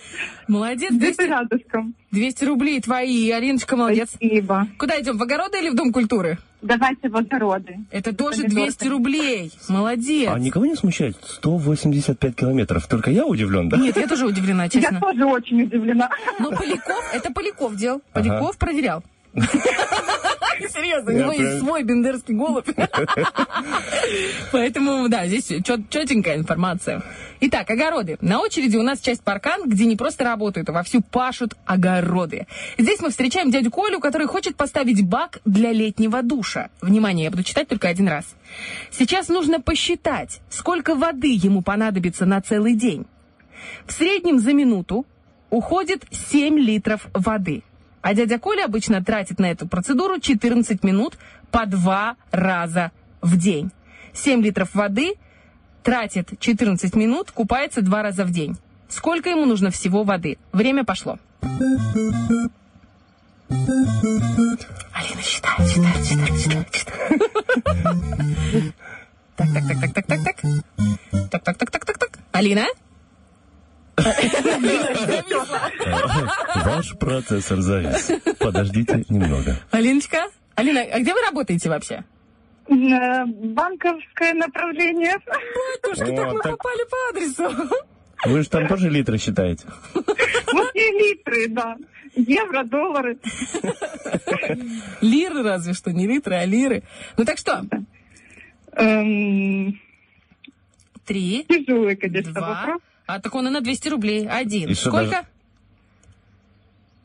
Молодец. где-то 200, рядышком. 200 рублей твои. Алиночка, молодец. Спасибо. Куда идем, в огороды или в Дом культуры? Давайте в огороды. Это тоже Помидоры. 200 рублей. Молодец. А никого не смущает? 185 километров. Только я удивлен, да? Нет, я тоже удивлена, Я честно. тоже очень удивлена. Но Поляков, это Поляков делал. Ага. Поляков проверял. Серьезно, у него есть свой бендерский голубь. Поэтому, да, здесь чет- четенькая информация. Итак, огороды. На очереди у нас часть паркан, где не просто работают, а вовсю пашут огороды. Здесь мы встречаем дядю Колю, который хочет поставить бак для летнего душа. Внимание, я буду читать только один раз. Сейчас нужно посчитать, сколько воды ему понадобится на целый день. В среднем за минуту уходит 7 литров воды. А дядя Коля обычно тратит на эту процедуру 14 минут по два раза в день. 7 литров воды, тратит 14 минут, купается два раза в день. Сколько ему нужно всего воды? Время пошло. Алина считает, считает, считает, считает, считает. Так, так, так, так, так, так, так. Так, так, так, так, так, так. Алина? Ваш процессор завис. Подождите немного. Алиночка? Алина, а где вы работаете вообще? Э, Банковское направление. Батюшки, так О, мы так- попали по адресу. Вы же там тоже литры считаете? Вот и литры, да. Евро, доллары. Лиры разве что, не литры, а лиры. Ну так что? Эм, Три, Тяжелый, конечно, два. вопрос. А так он и на 200 рублей. Один. И Сколько? даже-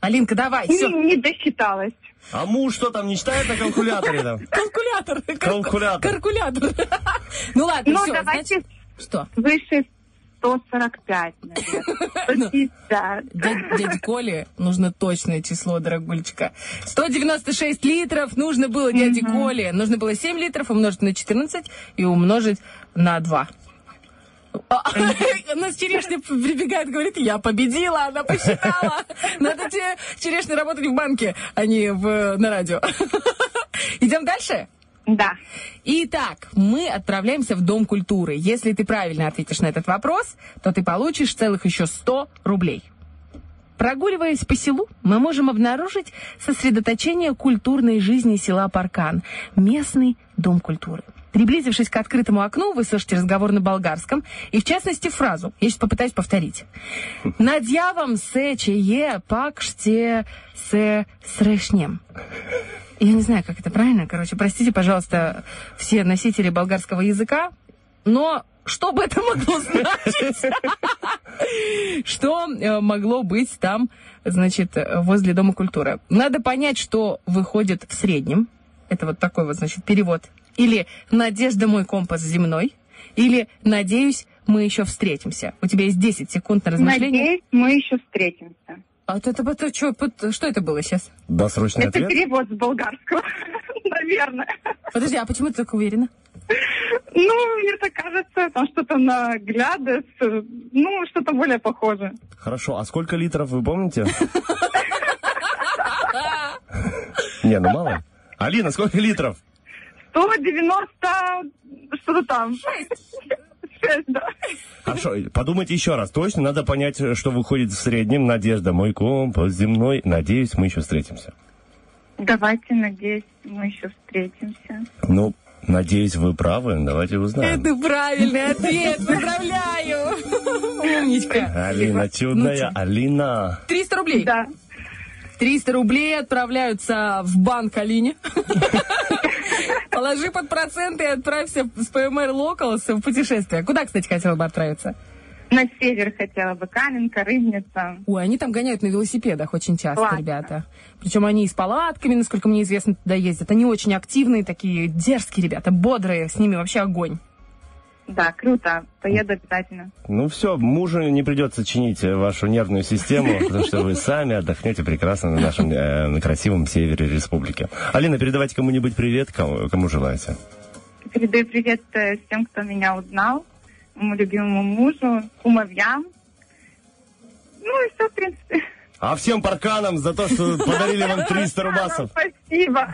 Алинка, давай, все. Не, не досчиталась. А муж что там, не читает на калькуляторе там? Калькулятор. Калькулятор. Калькулятор. Ну ладно, Ну, все. давайте Что? свыше 145, наверное. 150. Дядь- Дяде Коле нужно точное число, дорогулечка. 196 литров нужно было дяде Коле. Нужно было 7 литров умножить на 14 и умножить на 2. А, У нас черешня прибегает, говорит, я победила, она посчитала. Надо тебе, черешня, работать в банке, а не в, на радио. Идем дальше? Да. Итак, мы отправляемся в Дом культуры. Если ты правильно ответишь на этот вопрос, то ты получишь целых еще 100 рублей. Прогуливаясь по селу, мы можем обнаружить сосредоточение культурной жизни села Паркан, местный Дом культуры. Приблизившись к открытому окну, вы слышите разговор на болгарском, и в частности фразу. Я сейчас попытаюсь повторить. Надявам се, чее, пакште, се, срешнем. Я не знаю, как это правильно. Короче, простите, пожалуйста, все носители болгарского языка, но что бы это могло значить? Что э, могло быть там, значит, возле Дома культуры? Надо понять, что выходит в среднем. Это вот такой вот, значит, перевод. Или «Надежда мой компас земной», или «Надеюсь, мы еще встретимся». У тебя есть 10 секунд на размышление. Надеюсь, мы еще встретимся. А вот это, это что, что это было сейчас? Досрочный Это ответ? перевод с болгарского, наверное. Подожди, а почему ты так уверена? Ну, мне так кажется, там что-то на глядес, ну, что-то более похоже. Хорошо, а сколько литров вы помните? Не, ну мало. Алина, сколько литров? 190, что-то там. Шесть, да. Хорошо, подумайте еще раз. Точно надо понять, что выходит в среднем. Надежда, мой компас земной. Надеюсь, мы еще встретимся. Давайте, надеюсь, мы еще встретимся. Ну, надеюсь, вы правы. Давайте узнаем. Это правильный ответ, поздравляю! Умничка. Алина чудная, Алина. 300 рублей. Да. 300 рублей отправляются в банк Алине. Положи под проценты и отправься с ПМР Локалс в путешествие. Куда, кстати, хотела бы отправиться? На север хотела бы, Каменка, Рыбница. Ой, они там гоняют на велосипедах очень часто, Классно. ребята. Причем они и с палатками, насколько мне известно, туда ездят. Они очень активные, такие дерзкие ребята, бодрые. С ними вообще огонь. Да, круто. Поеду обязательно. Ну все, мужу не придется чинить вашу нервную систему, потому что вы сами отдохнете прекрасно на нашем э, на красивом севере республики. Алина, передавайте кому-нибудь привет, кому, кому желаете. Передаю привет э, всем, кто меня узнал, моему любимому мужу, кумовьям. Ну и все, в принципе. А всем парканам за то, что подарили вам 300 рубасов. Спасибо.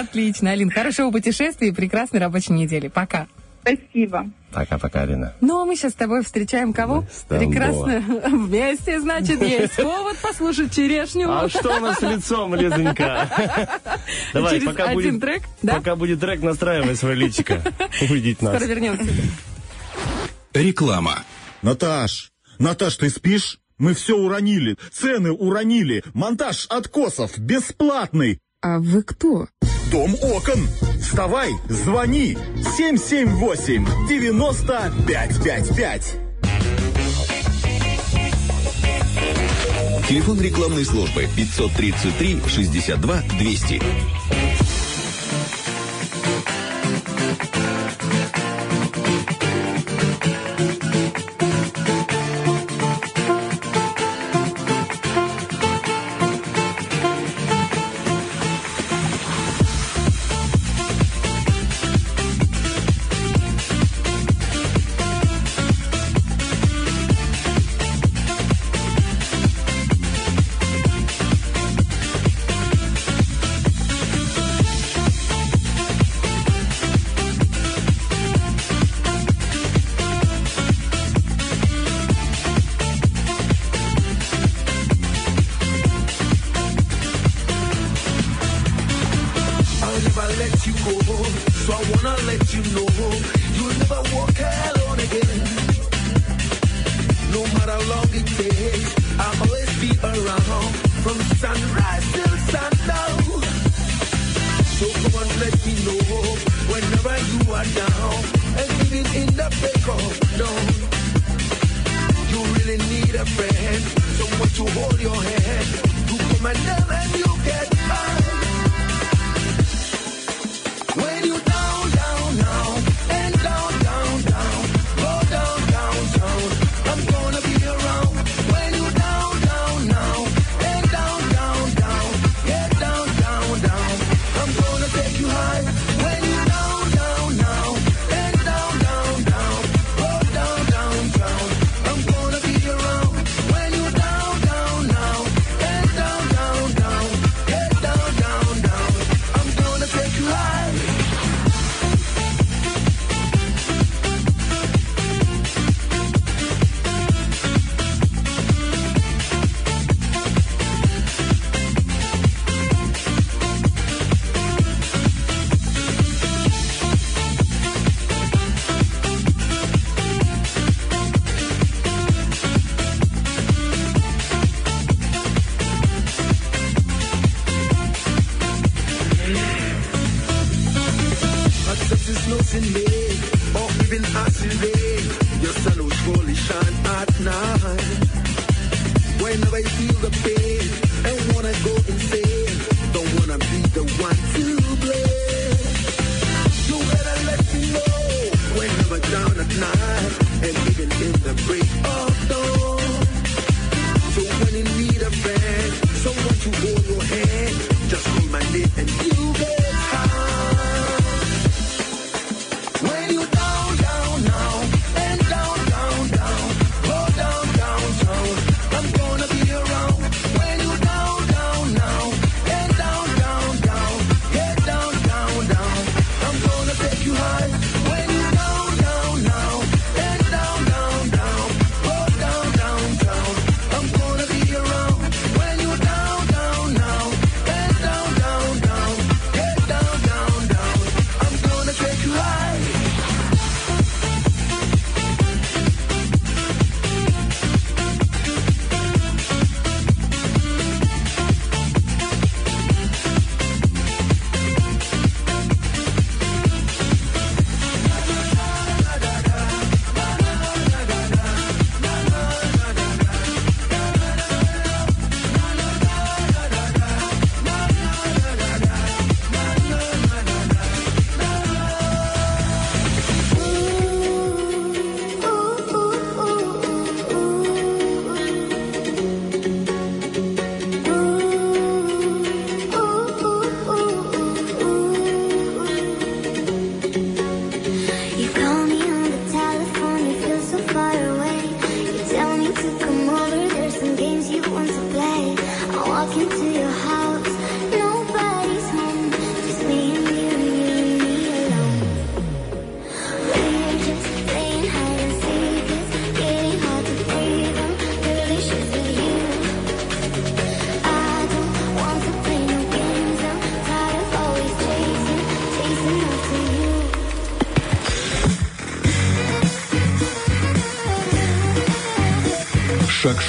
Отлично, Алин, хорошего путешествия и прекрасной рабочей недели. Пока. Спасибо. Пока-пока, Алина. Ну, а мы сейчас с тобой встречаем кого? Стамбула. Прекрасно. Вместе, значит, есть повод послушать черешню. А что у нас с лицом, Лизонька? Давай, Через пока один будет, трек, да? пока будет трек, настраивай свое личико. Увидеть нас. Скоро вернемся. Реклама. Наташ, Наташ, ты спишь? Мы все уронили, цены уронили, монтаж откосов бесплатный. А вы кто? Дом окон. Вставай, звони. 778-90-555. Телефон рекламной службы 533 62 200.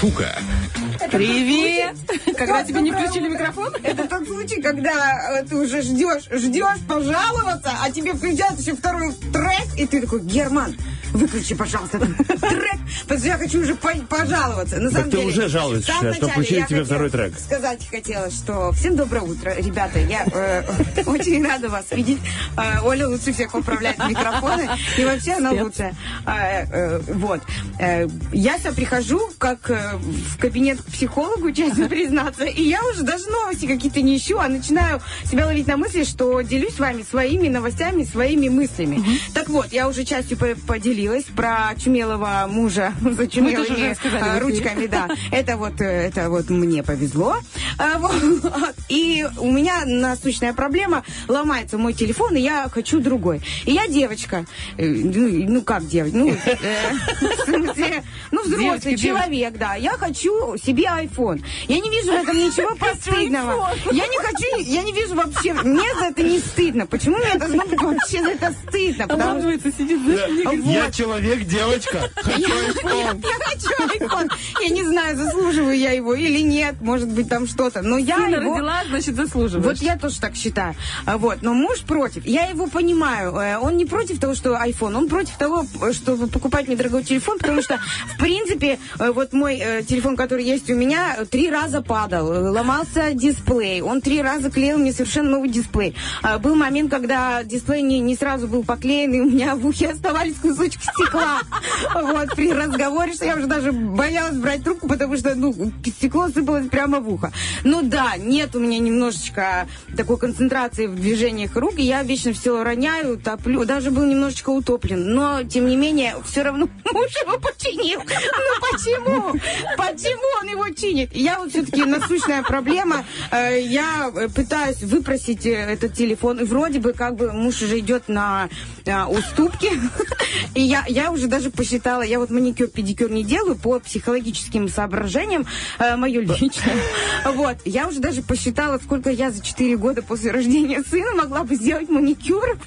Шакшука. Привет! Когда тебе не включили микрофон? Это тот случай, когда э, ты уже ждешь, ждешь пожаловаться, а тебе включают еще второй трек, и ты такой, Герман, выключи, пожалуйста, трек, потому что я хочу уже по- пожаловаться. На Так самом ты деле, уже жалуешься, что включили тебе второй трек. Сказать хотела, что всем доброе утро, ребята. Я э, очень рада вас видеть. Э, Оля лучше всех управляет микрофоны, и вообще она лучшая. Э, э, вот. Э, я себя прихожу как э, в кабинет к психологу, честно признаться, и я уже даже новости какие-то не ищу, а начинаю себя ловить на мысли, что делюсь с вами своими новостями, своими мыслями. Так вот, я уже частью по- поделилась про чумелого мужа за чумелыми эфире. ручками, да. Это вот, э, это вот мне повезло. А, вот. И у меня насущная проблема. Ломается мой телефон, и я хочу другой. И я девочка. Э, Ну, ну, как девочка? Ну, э, в смысле, ну, взрослый Девочка, человек, да. Я хочу себе iPhone. Я не вижу в этом ничего постыдного. Я не хочу, я не вижу вообще, мне за это не стыдно. Почему мне должно быть вообще за это стыдно? Потому что сидит, Я человек, девочка. Хочу iPhone. я хочу iPhone. Я не знаю, заслуживаю я его или нет. Может быть, там что-то. Но я Сына его... родила, значит, заслуживаешь. Вот я тоже так считаю. А, Вот. Но муж против. Я его понимаю. Э, Он не против того, что iPhone. Он против того, чтобы покупать мне дорогой телефон, потому что, в принципе, э, вот мой э, телефон, который есть у меня, три раза падал. Ломался дисплей. Он три раза клеил мне совершенно новый дисплей. А, Был момент, когда дисплей не, не сразу был поклеен, и у меня в ухе оставались кусочки стекла. Вот, при разговоре, что я уже даже боялась брать трубку, потому что, ну, стекло сыпалось прямо в ухо. Ну да, нет у меня немножечко такой концентрации в движениях рук, и я вечно все роняю, топлю, даже был немножечко утоплен. Но, тем не менее, все равно муж его починил. Ну почему? Почему он его чинит? Я вот все-таки насущная проблема. Э, Я э, пытаюсь выпросить э, этот телефон, и вроде бы как бы муж уже идет на уступки. И я, я уже даже посчитала, я вот маникюр, педикюр не делаю по психологическим соображениям, мое личное. Вот, я уже даже посчитала, сколько я за 4 года после рождения сына могла бы сделать маникюр.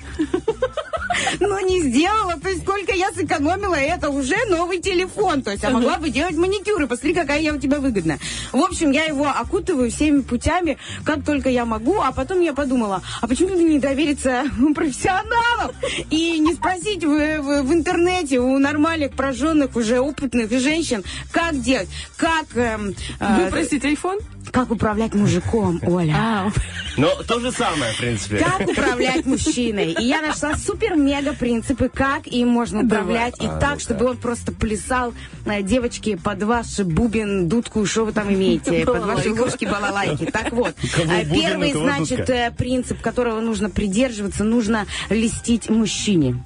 но не сделала. То есть сколько я сэкономила, это уже новый телефон. То есть я могла бы делать маникюры. Посмотри, какая я у тебя выгодная. В общем, я его окутываю всеми путями, как только я могу. А потом я подумала, а почему бы не довериться профессионалам и не спросить в, в- в интернете у нормальных, прожженных, уже опытных женщин, как делать, как... эм, э, Выпросить айфон? Как управлять мужиком, Оля. А, Но то же самое, в принципе. Как управлять мужчиной? И я нашла супер-мега принципы, как им можно управлять. И А, так, чтобы он просто плясал, э, девочки, под ваш бубен, дудку, что вы там имеете, под ваши ложки, балалайки. Так вот, э, первый, значит, э, принцип, которого нужно придерживаться, нужно листить мужчине.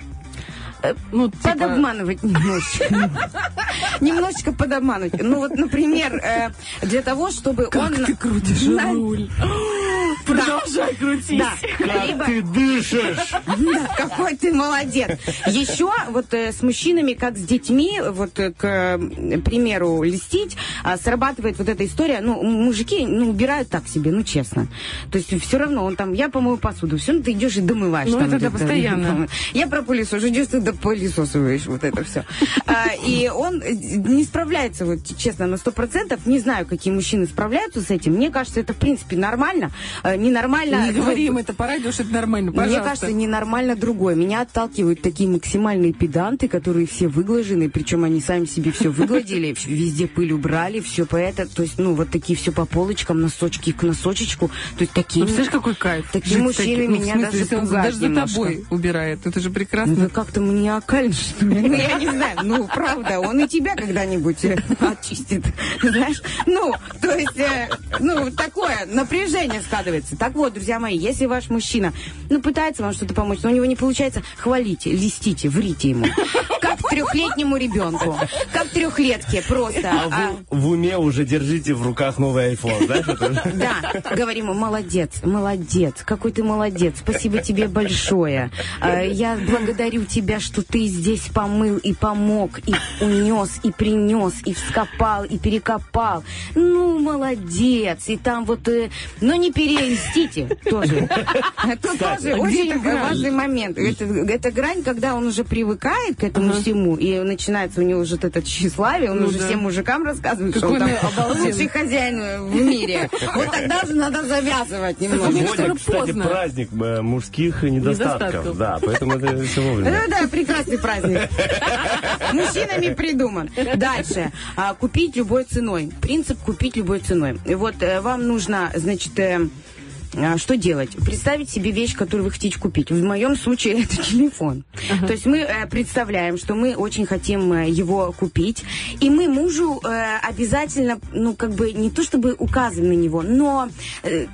Э, Ну, типа- Подобманывать немножечко. Немножечко подобманывать. Ну вот, например, э, для того, чтобы он... Как ты крутишь руль. Продолжай крутить. Да. Как ты дышишь? Какой ты молодец. Еще вот э, с мужчинами, как с детьми, вот к примеру, листить, а, срабатывает вот эта история. Ну, мужики, ну, убирают так себе, ну, честно. То есть все равно, он там, я помою посуду, все, ну, ты идешь и домываешь. Ну, это постоянно. Я про пылесос, идешь ты пылесосываешь вот это все. И он не справляется, вот честно, на сто процентов. Не знаю, какие мужчины справляются с этим. Мне кажется, это, в принципе, нормально. Э, Ненормально. Не говори им это по радио, что это нормально, Мне пожалуйста. кажется, ненормально другое. Меня отталкивают такие максимальные педанты, которые все выглажены, причем они сами себе все выгладили, везде пыль убрали, все по это, то есть, ну, вот такие все по полочкам, носочки к носочечку. То есть такие... Ну, представляешь, какой кайф. Такие мужчины. Ну, меня даже пугают даже за тобой убирает. Это же Ну, прекрасно. вы как-то что ли? Ну, я не знаю. Ну, правда, он и тебя когда-нибудь э, очистит. Знаешь? Ну, то есть, э, ну, такое напряжение складывается. Так вот, друзья мои, если ваш мужчина, ну, пытается вам что-то помочь, но у него не получается, хвалите, листите, врите ему. Как трехлетнему ребенку. Как трехлетке, просто. А А, вы в уме уже держите в руках новый iPhone, это? Да, говорим ему, молодец, молодец, какой ты молодец, спасибо тебе большое. А, Я благодарю тебя, что ты здесь помыл и помог, и унес, и принес, и вскопал, и перекопал. Ну, молодец. И там вот, э, но не перелистите тоже. Это тоже а где очень важный момент. Это, грань, когда он уже привыкает к этому всему, и начинается у него уже это тщеславие, он Ну уже да. всем мужикам рассказывает, что он там лучший хозяин в мире. Вот тогда же надо завязывать немножко. Мне Сегодня, кстати, праздник э, мужских недостатков. Да, поэтому это все вовремя. Ну да, прекрасный праздник. Мужчинами придуман. Дальше. А, Купить любой ценой. Принцип купить любой ценой. И Вот э, вам нужно, значит, э, а, что делать? Представить себе вещь, которую вы хотите купить. В моем случае это телефон. То есть мы э, представляем, что мы очень хотим э, его купить, и мы мужу э, обязательно, ну как бы не то чтобы указываем на него, но э,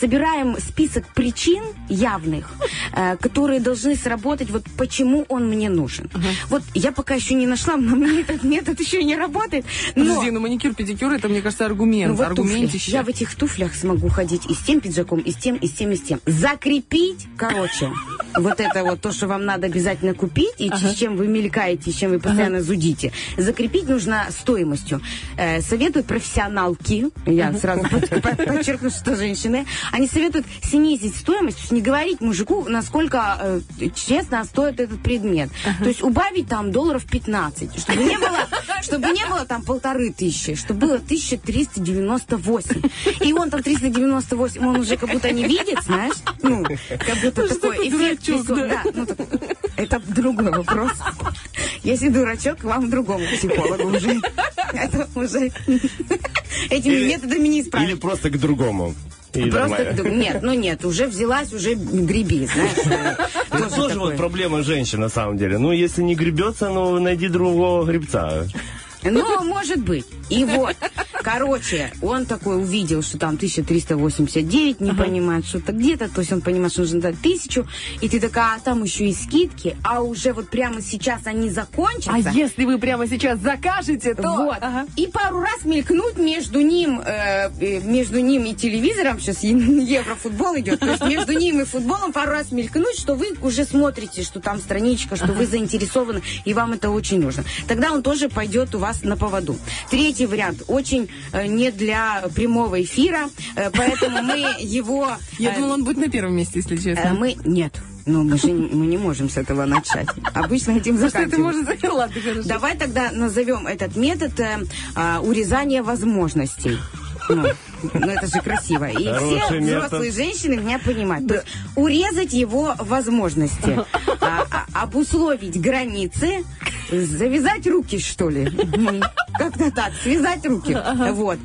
собираем список причин явных, э, которые должны сработать, вот почему он мне нужен. Вот я пока еще не нашла, но мне этот метод еще не работает. Но... Подожди, ну маникюр, педикюр, это, мне кажется, аргумент. Ну, вот туфли. Аргументище. Я в этих туфлях смогу ходить и с тем пиджаком, и с тем, и с тем, и с тем. Закрепить, короче, вот это вот то, что вам надо обязательно купить, и с чем вы мелькаете, с чем вы постоянно зудите. Закрепить нужно стоимостью. Э, советуют профессионалки, я сразу под- под- подчеркну, что женщины, они советуют снизить стоимость, то есть не говорить мужику, насколько э, честно стоит этот предмет. То есть убавить там долларов 15, чтобы не было, чтобы не было там полторы тысячи, чтобы было 1398. И он там 398, он уже как будто не видит, знаешь? Ну, как будто Ну, что такой эффект дурачок, весов- да. да, ну, так- это другой вопрос. Если дурачок, вам другому психологу уже. Это уже этими Или- методами не Или исправить. просто к другому. И Просто нормально. нет, ну нет, уже взялась, уже греби, знаешь. Это Тоже вот проблема женщин на самом деле. Ну, если не гребется, ну, найди другого гребца. Ну, может быть. И вот, короче, он такой увидел, что там 1389, не понимает, что-то где-то, то есть он понимает, что нужно дать тысячу, и ты такая, а там еще и скидки, а уже вот прямо сейчас они А закончатся. если вы прямо сейчас закажете, то... Вот. Ага. И пару раз мелькнуть между ним, э, э, между ним и телевизором, сейчас еврофутбол идет, то есть между ним и футболом пару раз мелькнуть, что вы уже смотрите, что там страничка, что вы заинтересованы, и вам это очень нужно. Тогда он тоже пойдет у вас на поводу. Третий вариант очень э, не для прямого эфира, э, поэтому мы его... Я э, думала, он будет на первом месте, если э, честно. мы нет. Ну, мы же не, мы не можем с этого начать. Обычно этим Потому что это заканчиваем. Давай тогда назовем этот метод э, урезания возможностей. Ну, ну, это же красиво. И все Хороший метод. взрослые женщины меня понимают. То есть урезать его возможности, а, а, обусловить границы, завязать руки, что ли. Ну, Как-то так, связать руки. Вот.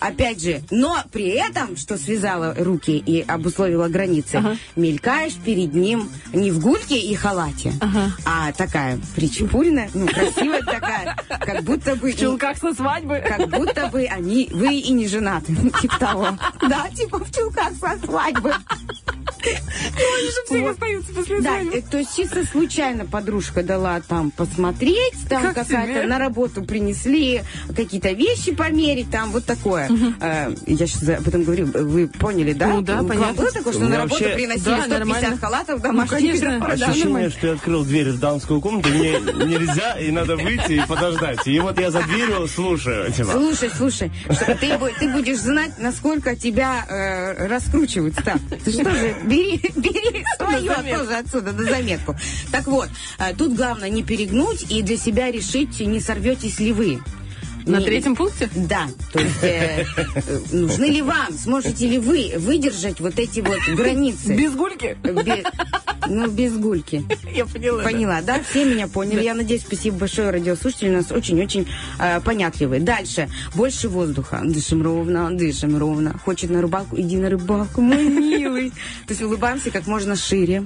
Опять же, но при этом, что связала руки и обусловила границы, мелькаешь перед ним не в гульке и халате, а такая причепуренная, ну, красивая такая, как будто бы... В чулках со свадьбы. Как будто бы они, вы и не женаты. Ну, Типа того. Да, типа в чулках со свадьбы. Все остаются после Да, э, то есть чисто случайно подружка дала там посмотреть, там Как какая-то на работу принесли какие-то вещи померить, там вот такое. Э, Я сейчас об этом говорю, вы поняли, да? Ну да, вам понятно. было такое, что на работу вообще- приносили Да, 150 нормально. халатов Ну, домашних? конечно. Да, Ощущение, нормально. что я открыл дверь в дамскую комнату, мне нельзя, и надо выйти и подождать. И вот я за дверью слушаю тебя. Слушай, слушай, что ты, ты будешь знать, насколько тебя э, раскручивают. Так, ты что же, бери, бери свое тоже отсюда на заметку. Так вот, э, тут главное не перегнуть и для себя решить, не сорветесь ли вы. На третьем пункте? Да, то есть э, нужны ли вам, сможете ли вы выдержать вот эти вот границы? Без гульки? Бе- ну, без гульки. Я поняла. да. Поняла, да? Все меня поняли. Я надеюсь, спасибо большое, радиослушатели. У нас очень-очень э, понятливые. Дальше. Больше воздуха. Дышим ровно, дышим ровно. Хочет на рыбалку, иди на рыбалку, мой милый. То есть улыбаемся как можно шире.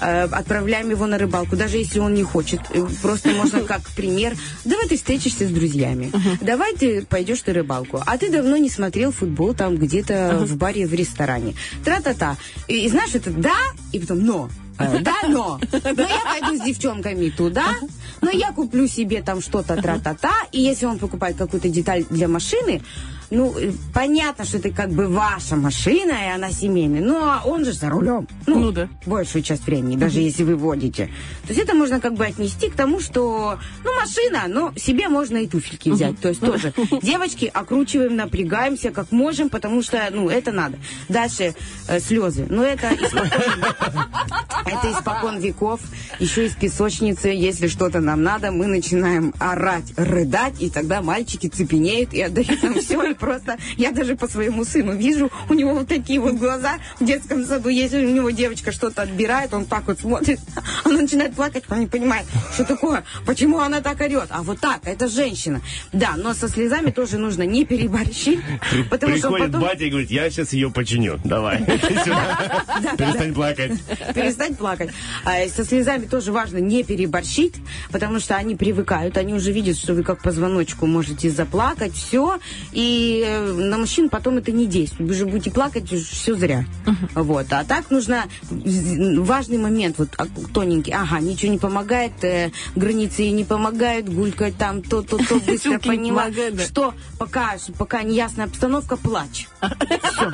Э, отправляем его на рыбалку, даже если он не хочет. Э, Просто можно как пример. Давай ты встретишься с друзьями. Давай ты пойдешь на рыбалку. А ты давно не смотрел футбол там где-то в баре, в ресторане. Тра-та-та. И, и знаешь, это да, и потом но. Э, Да, но. Но я пойду с девчонками туда, но я куплю себе там что-то тра-та-та, и если он покупает какую-то деталь для машины, ну, э, понятно, что это как бы ваша машина, и она семейная, но он же за рулем. Ну, да. Большую часть времени, даже если вы водите. То есть это можно как бы отнести к тому, что, ну, машина, но себе можно и туфельки взять. То есть тоже девочки окручиваем, напрягаемся как можем, потому что, ну, это надо. Дальше э, слезы. Ну, это это испокон веков, еще из песочницы. Если что-то нам надо, мы начинаем орать, рыдать, и тогда мальчики цепенеют и отдают нам все. Просто я даже по своему сыну вижу, у него вот такие вот глаза в детском саду. Если у него девочка что-то отбирает, он так вот смотрит, она начинает плакать, он не понимает, что такое, почему она так орет. А вот так, это женщина. Да, но со слезами тоже нужно не переборщить, потому что Приходит потом... батя и говорит, я сейчас ее починю. Давай. Перестань плакать. перестать плакать. А со слезами тоже важно не переборщить, потому что они привыкают, они уже видят, что вы как позвоночку можете заплакать, все, и э, на мужчин потом это не действует. Вы же будете плакать, все зря. Вот. А так нужно важный момент, вот а, тоненький, ага, ничего не помогает, э, границы не помогают, гулькать там то, то, то, быстро да. что пока, пока неясная обстановка, плачь. Все.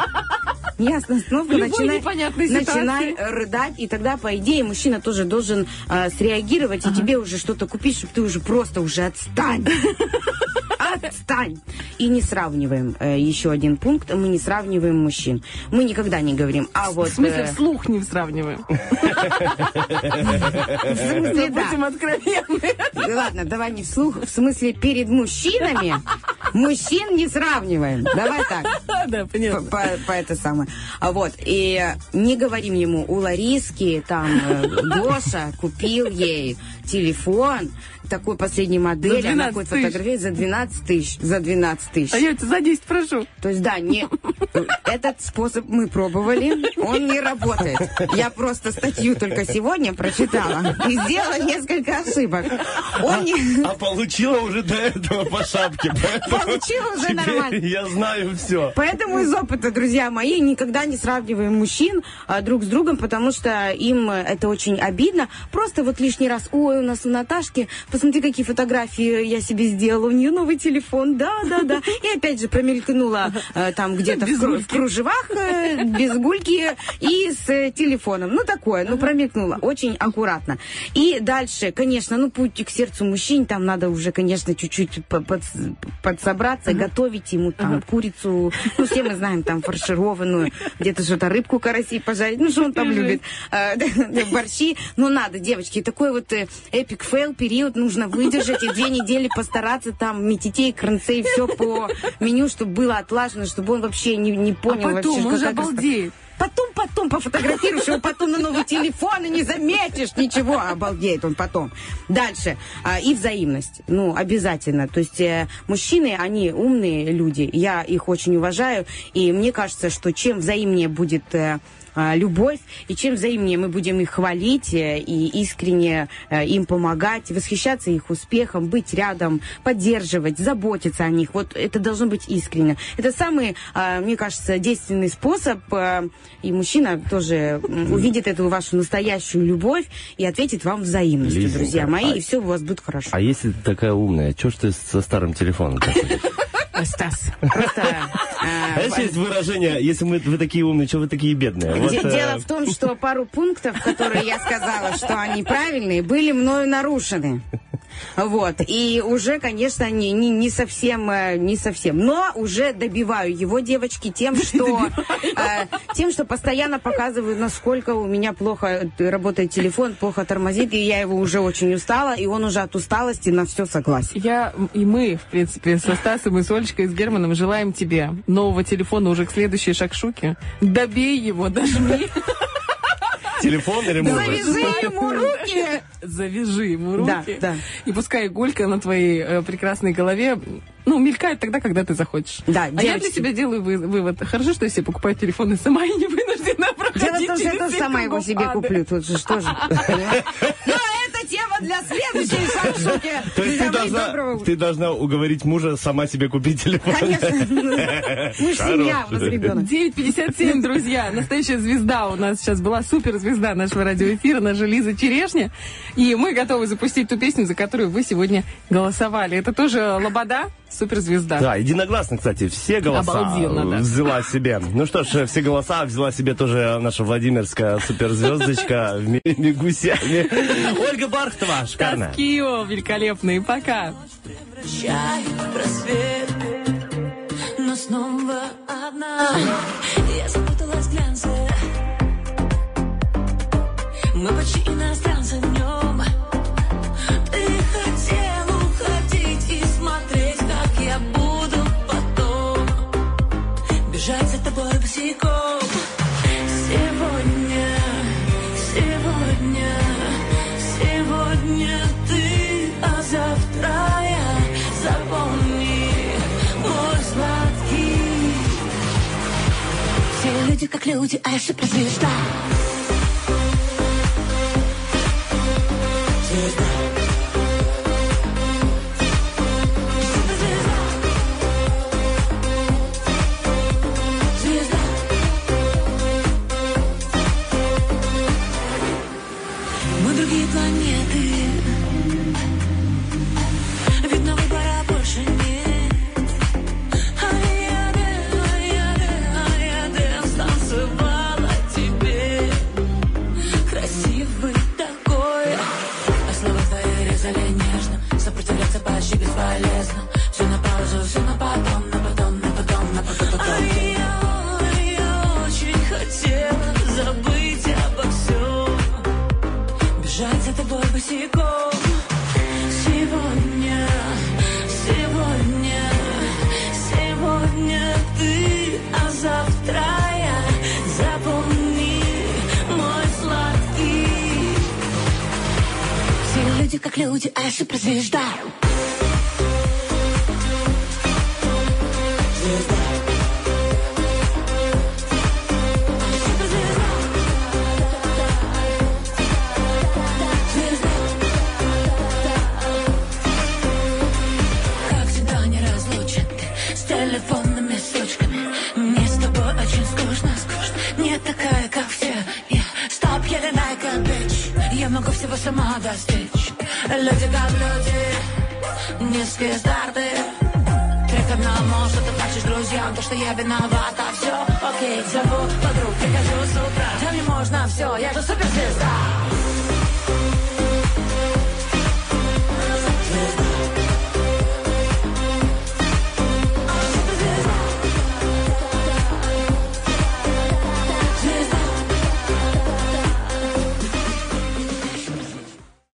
Неясная обстановка, начинай, начинай рыдать, и тогда, по идее, мужчина тоже должен а, среагировать, и тебе уже что-то купить, чтобы ты уже просто уже отстань. Отстань! И не сравниваем. э, еще один пункт. Мы не сравниваем мужчин. Мы никогда не говорим, а вот... В смысле, э, вслух не сравниваем. в смысле, да. Будем откровенны. Ладно, давай не вслух. В смысле, перед мужчинами мужчин не сравниваем. Давай так. Да, По, понятно. по- по это самое. А вот, и не говорим ему, у Лариски там э, Гоша купил ей телефон такой последней модели, За она 12 ходит за 12 тысяч. За 12 тысяч. А я тебя за 10 прошу. То есть, да, не, этот способ мы пробовали, он не работает. Я просто статью только сегодня прочитала и сделала несколько ошибок. Он не... А получила уже до этого по шапке. Получила уже нормально. Я знаю все. Поэтому из опыта, друзья мои, никогда не сравниваем мужчин а, друг с другом, потому что им это очень обидно. Просто вот лишний раз, ой, у нас у Наташки, посмотри, какие фотографии я себе сделала, у нее новый телефон, да, да, да. И опять же промелькнула э, там где-то в, кружевах, э, без гульки и с э, телефоном. Ну, такое, ну, промелькнула. Очень аккуратно. И дальше, конечно, ну, путь к сердцу мужчин, там надо уже, конечно, чуть-чуть по- под- под- собраться, готовить ему там курицу, ну, все мы знаем, там, фаршированную, где-то что-то рыбку караси пожарить, ну, что он там любит, борщи, ну, надо, девочки, такой вот эпик фейл период нужно выдержать и две недели постараться там метитей, кранцей, все по меню, чтобы было отлажено, чтобы он вообще не, не понял А потом вообще, он же обалдеет. Потом, потом пофотографируешь его потом на новый телефон и не заметишь ничего. Обалдеет он потом. Дальше. А, и взаимность. Ну, обязательно. То есть э, мужчины, они умные люди. Я их очень уважаю. И мне кажется, что чем взаимнее будет э, а, любовь, и чем взаимнее мы будем их хвалить э, и искренне э, им помогать, восхищаться их успехом, быть рядом, поддерживать, заботиться о них. Вот это должно быть искренне. Это самый, а, мне кажется, действенный способ, э, и мужчина тоже увидит эту вашу настоящую любовь и ответит вам взаимностью, Лизонька, друзья мои, а- и все у вас будет хорошо. А если ты такая умная, что ж ты со старым телефоном? Стас, просто... А если есть выражение, если мы, вы такие умные, что вы такие бедные? Вот, э, Дело в том, что пару пунктов, которые я сказала, что они правильные, были мною нарушены. Вот. И уже, конечно, не, не, не совсем, э, не совсем. Но уже добиваю его, девочки, тем, что, э, тем, что постоянно показываю, насколько у меня плохо работает телефон, плохо тормозит, и я его уже очень устала, и он уже от усталости на все согласен. Я и мы, в принципе, со Стасом и с Олечкой, и с Германом желаем тебе нового телефона уже к следующей шакшуке. Добей его, дожми. Телефон или мужа? Завяжи ему руки! Завяжи ему Да, руки. да. И пускай иголька на твоей э, прекрасной голове, ну, мелькает тогда, когда ты захочешь. Да, а я для девочки. себя делаю вы- вывод. Хорошо, что я себе покупаю телефон и сама и не вынуждена проходить Дело в том, что я тоже сама его себе куплю. Тут же что же. для следующей шакшуки. То есть ты должна, ты должна уговорить мужа сама себе купить телефон. Конечно. Мы ж семья, у нас ребенок. 9.57, друзья. Настоящая звезда у нас сейчас была суперзвезда нашего радиоэфира, наша Лиза Черешня. И мы готовы запустить ту песню, за которую вы сегодня голосовали. Это тоже Лобода, суперзвезда. Да, единогласно, кстати, все голоса Обалденно, да. взяла себе. Ну что ж, все голоса взяла себе тоже наша Владимирская суперзвездочка в ми- Мигусяне. Ольга Бархтова, шикарная. Кио, великолепный. Пока. Прощай, рассвет, но снова одна. Я запуталась в глянце. Мы почти иностранцы бежать за тобой босиком. Сегодня, сегодня, сегодня ты, а завтра я. Запомни, мой сладкий. Все люди как люди, а я суперзвезда. Звезда. Как люди, а суперзвезда. Звезда. Телефонными сучками Мне с тобой очень скучно, скучно Не такая, как все Я стоп, я like a bitch Я могу всего сама достичь Люди как люди Низкие старты. Ты к одному, что ты плачешь друзьям То, что я виновата, все Окей, зову подруг, прихожу с утра. Да мне можно все, я же суперзвезда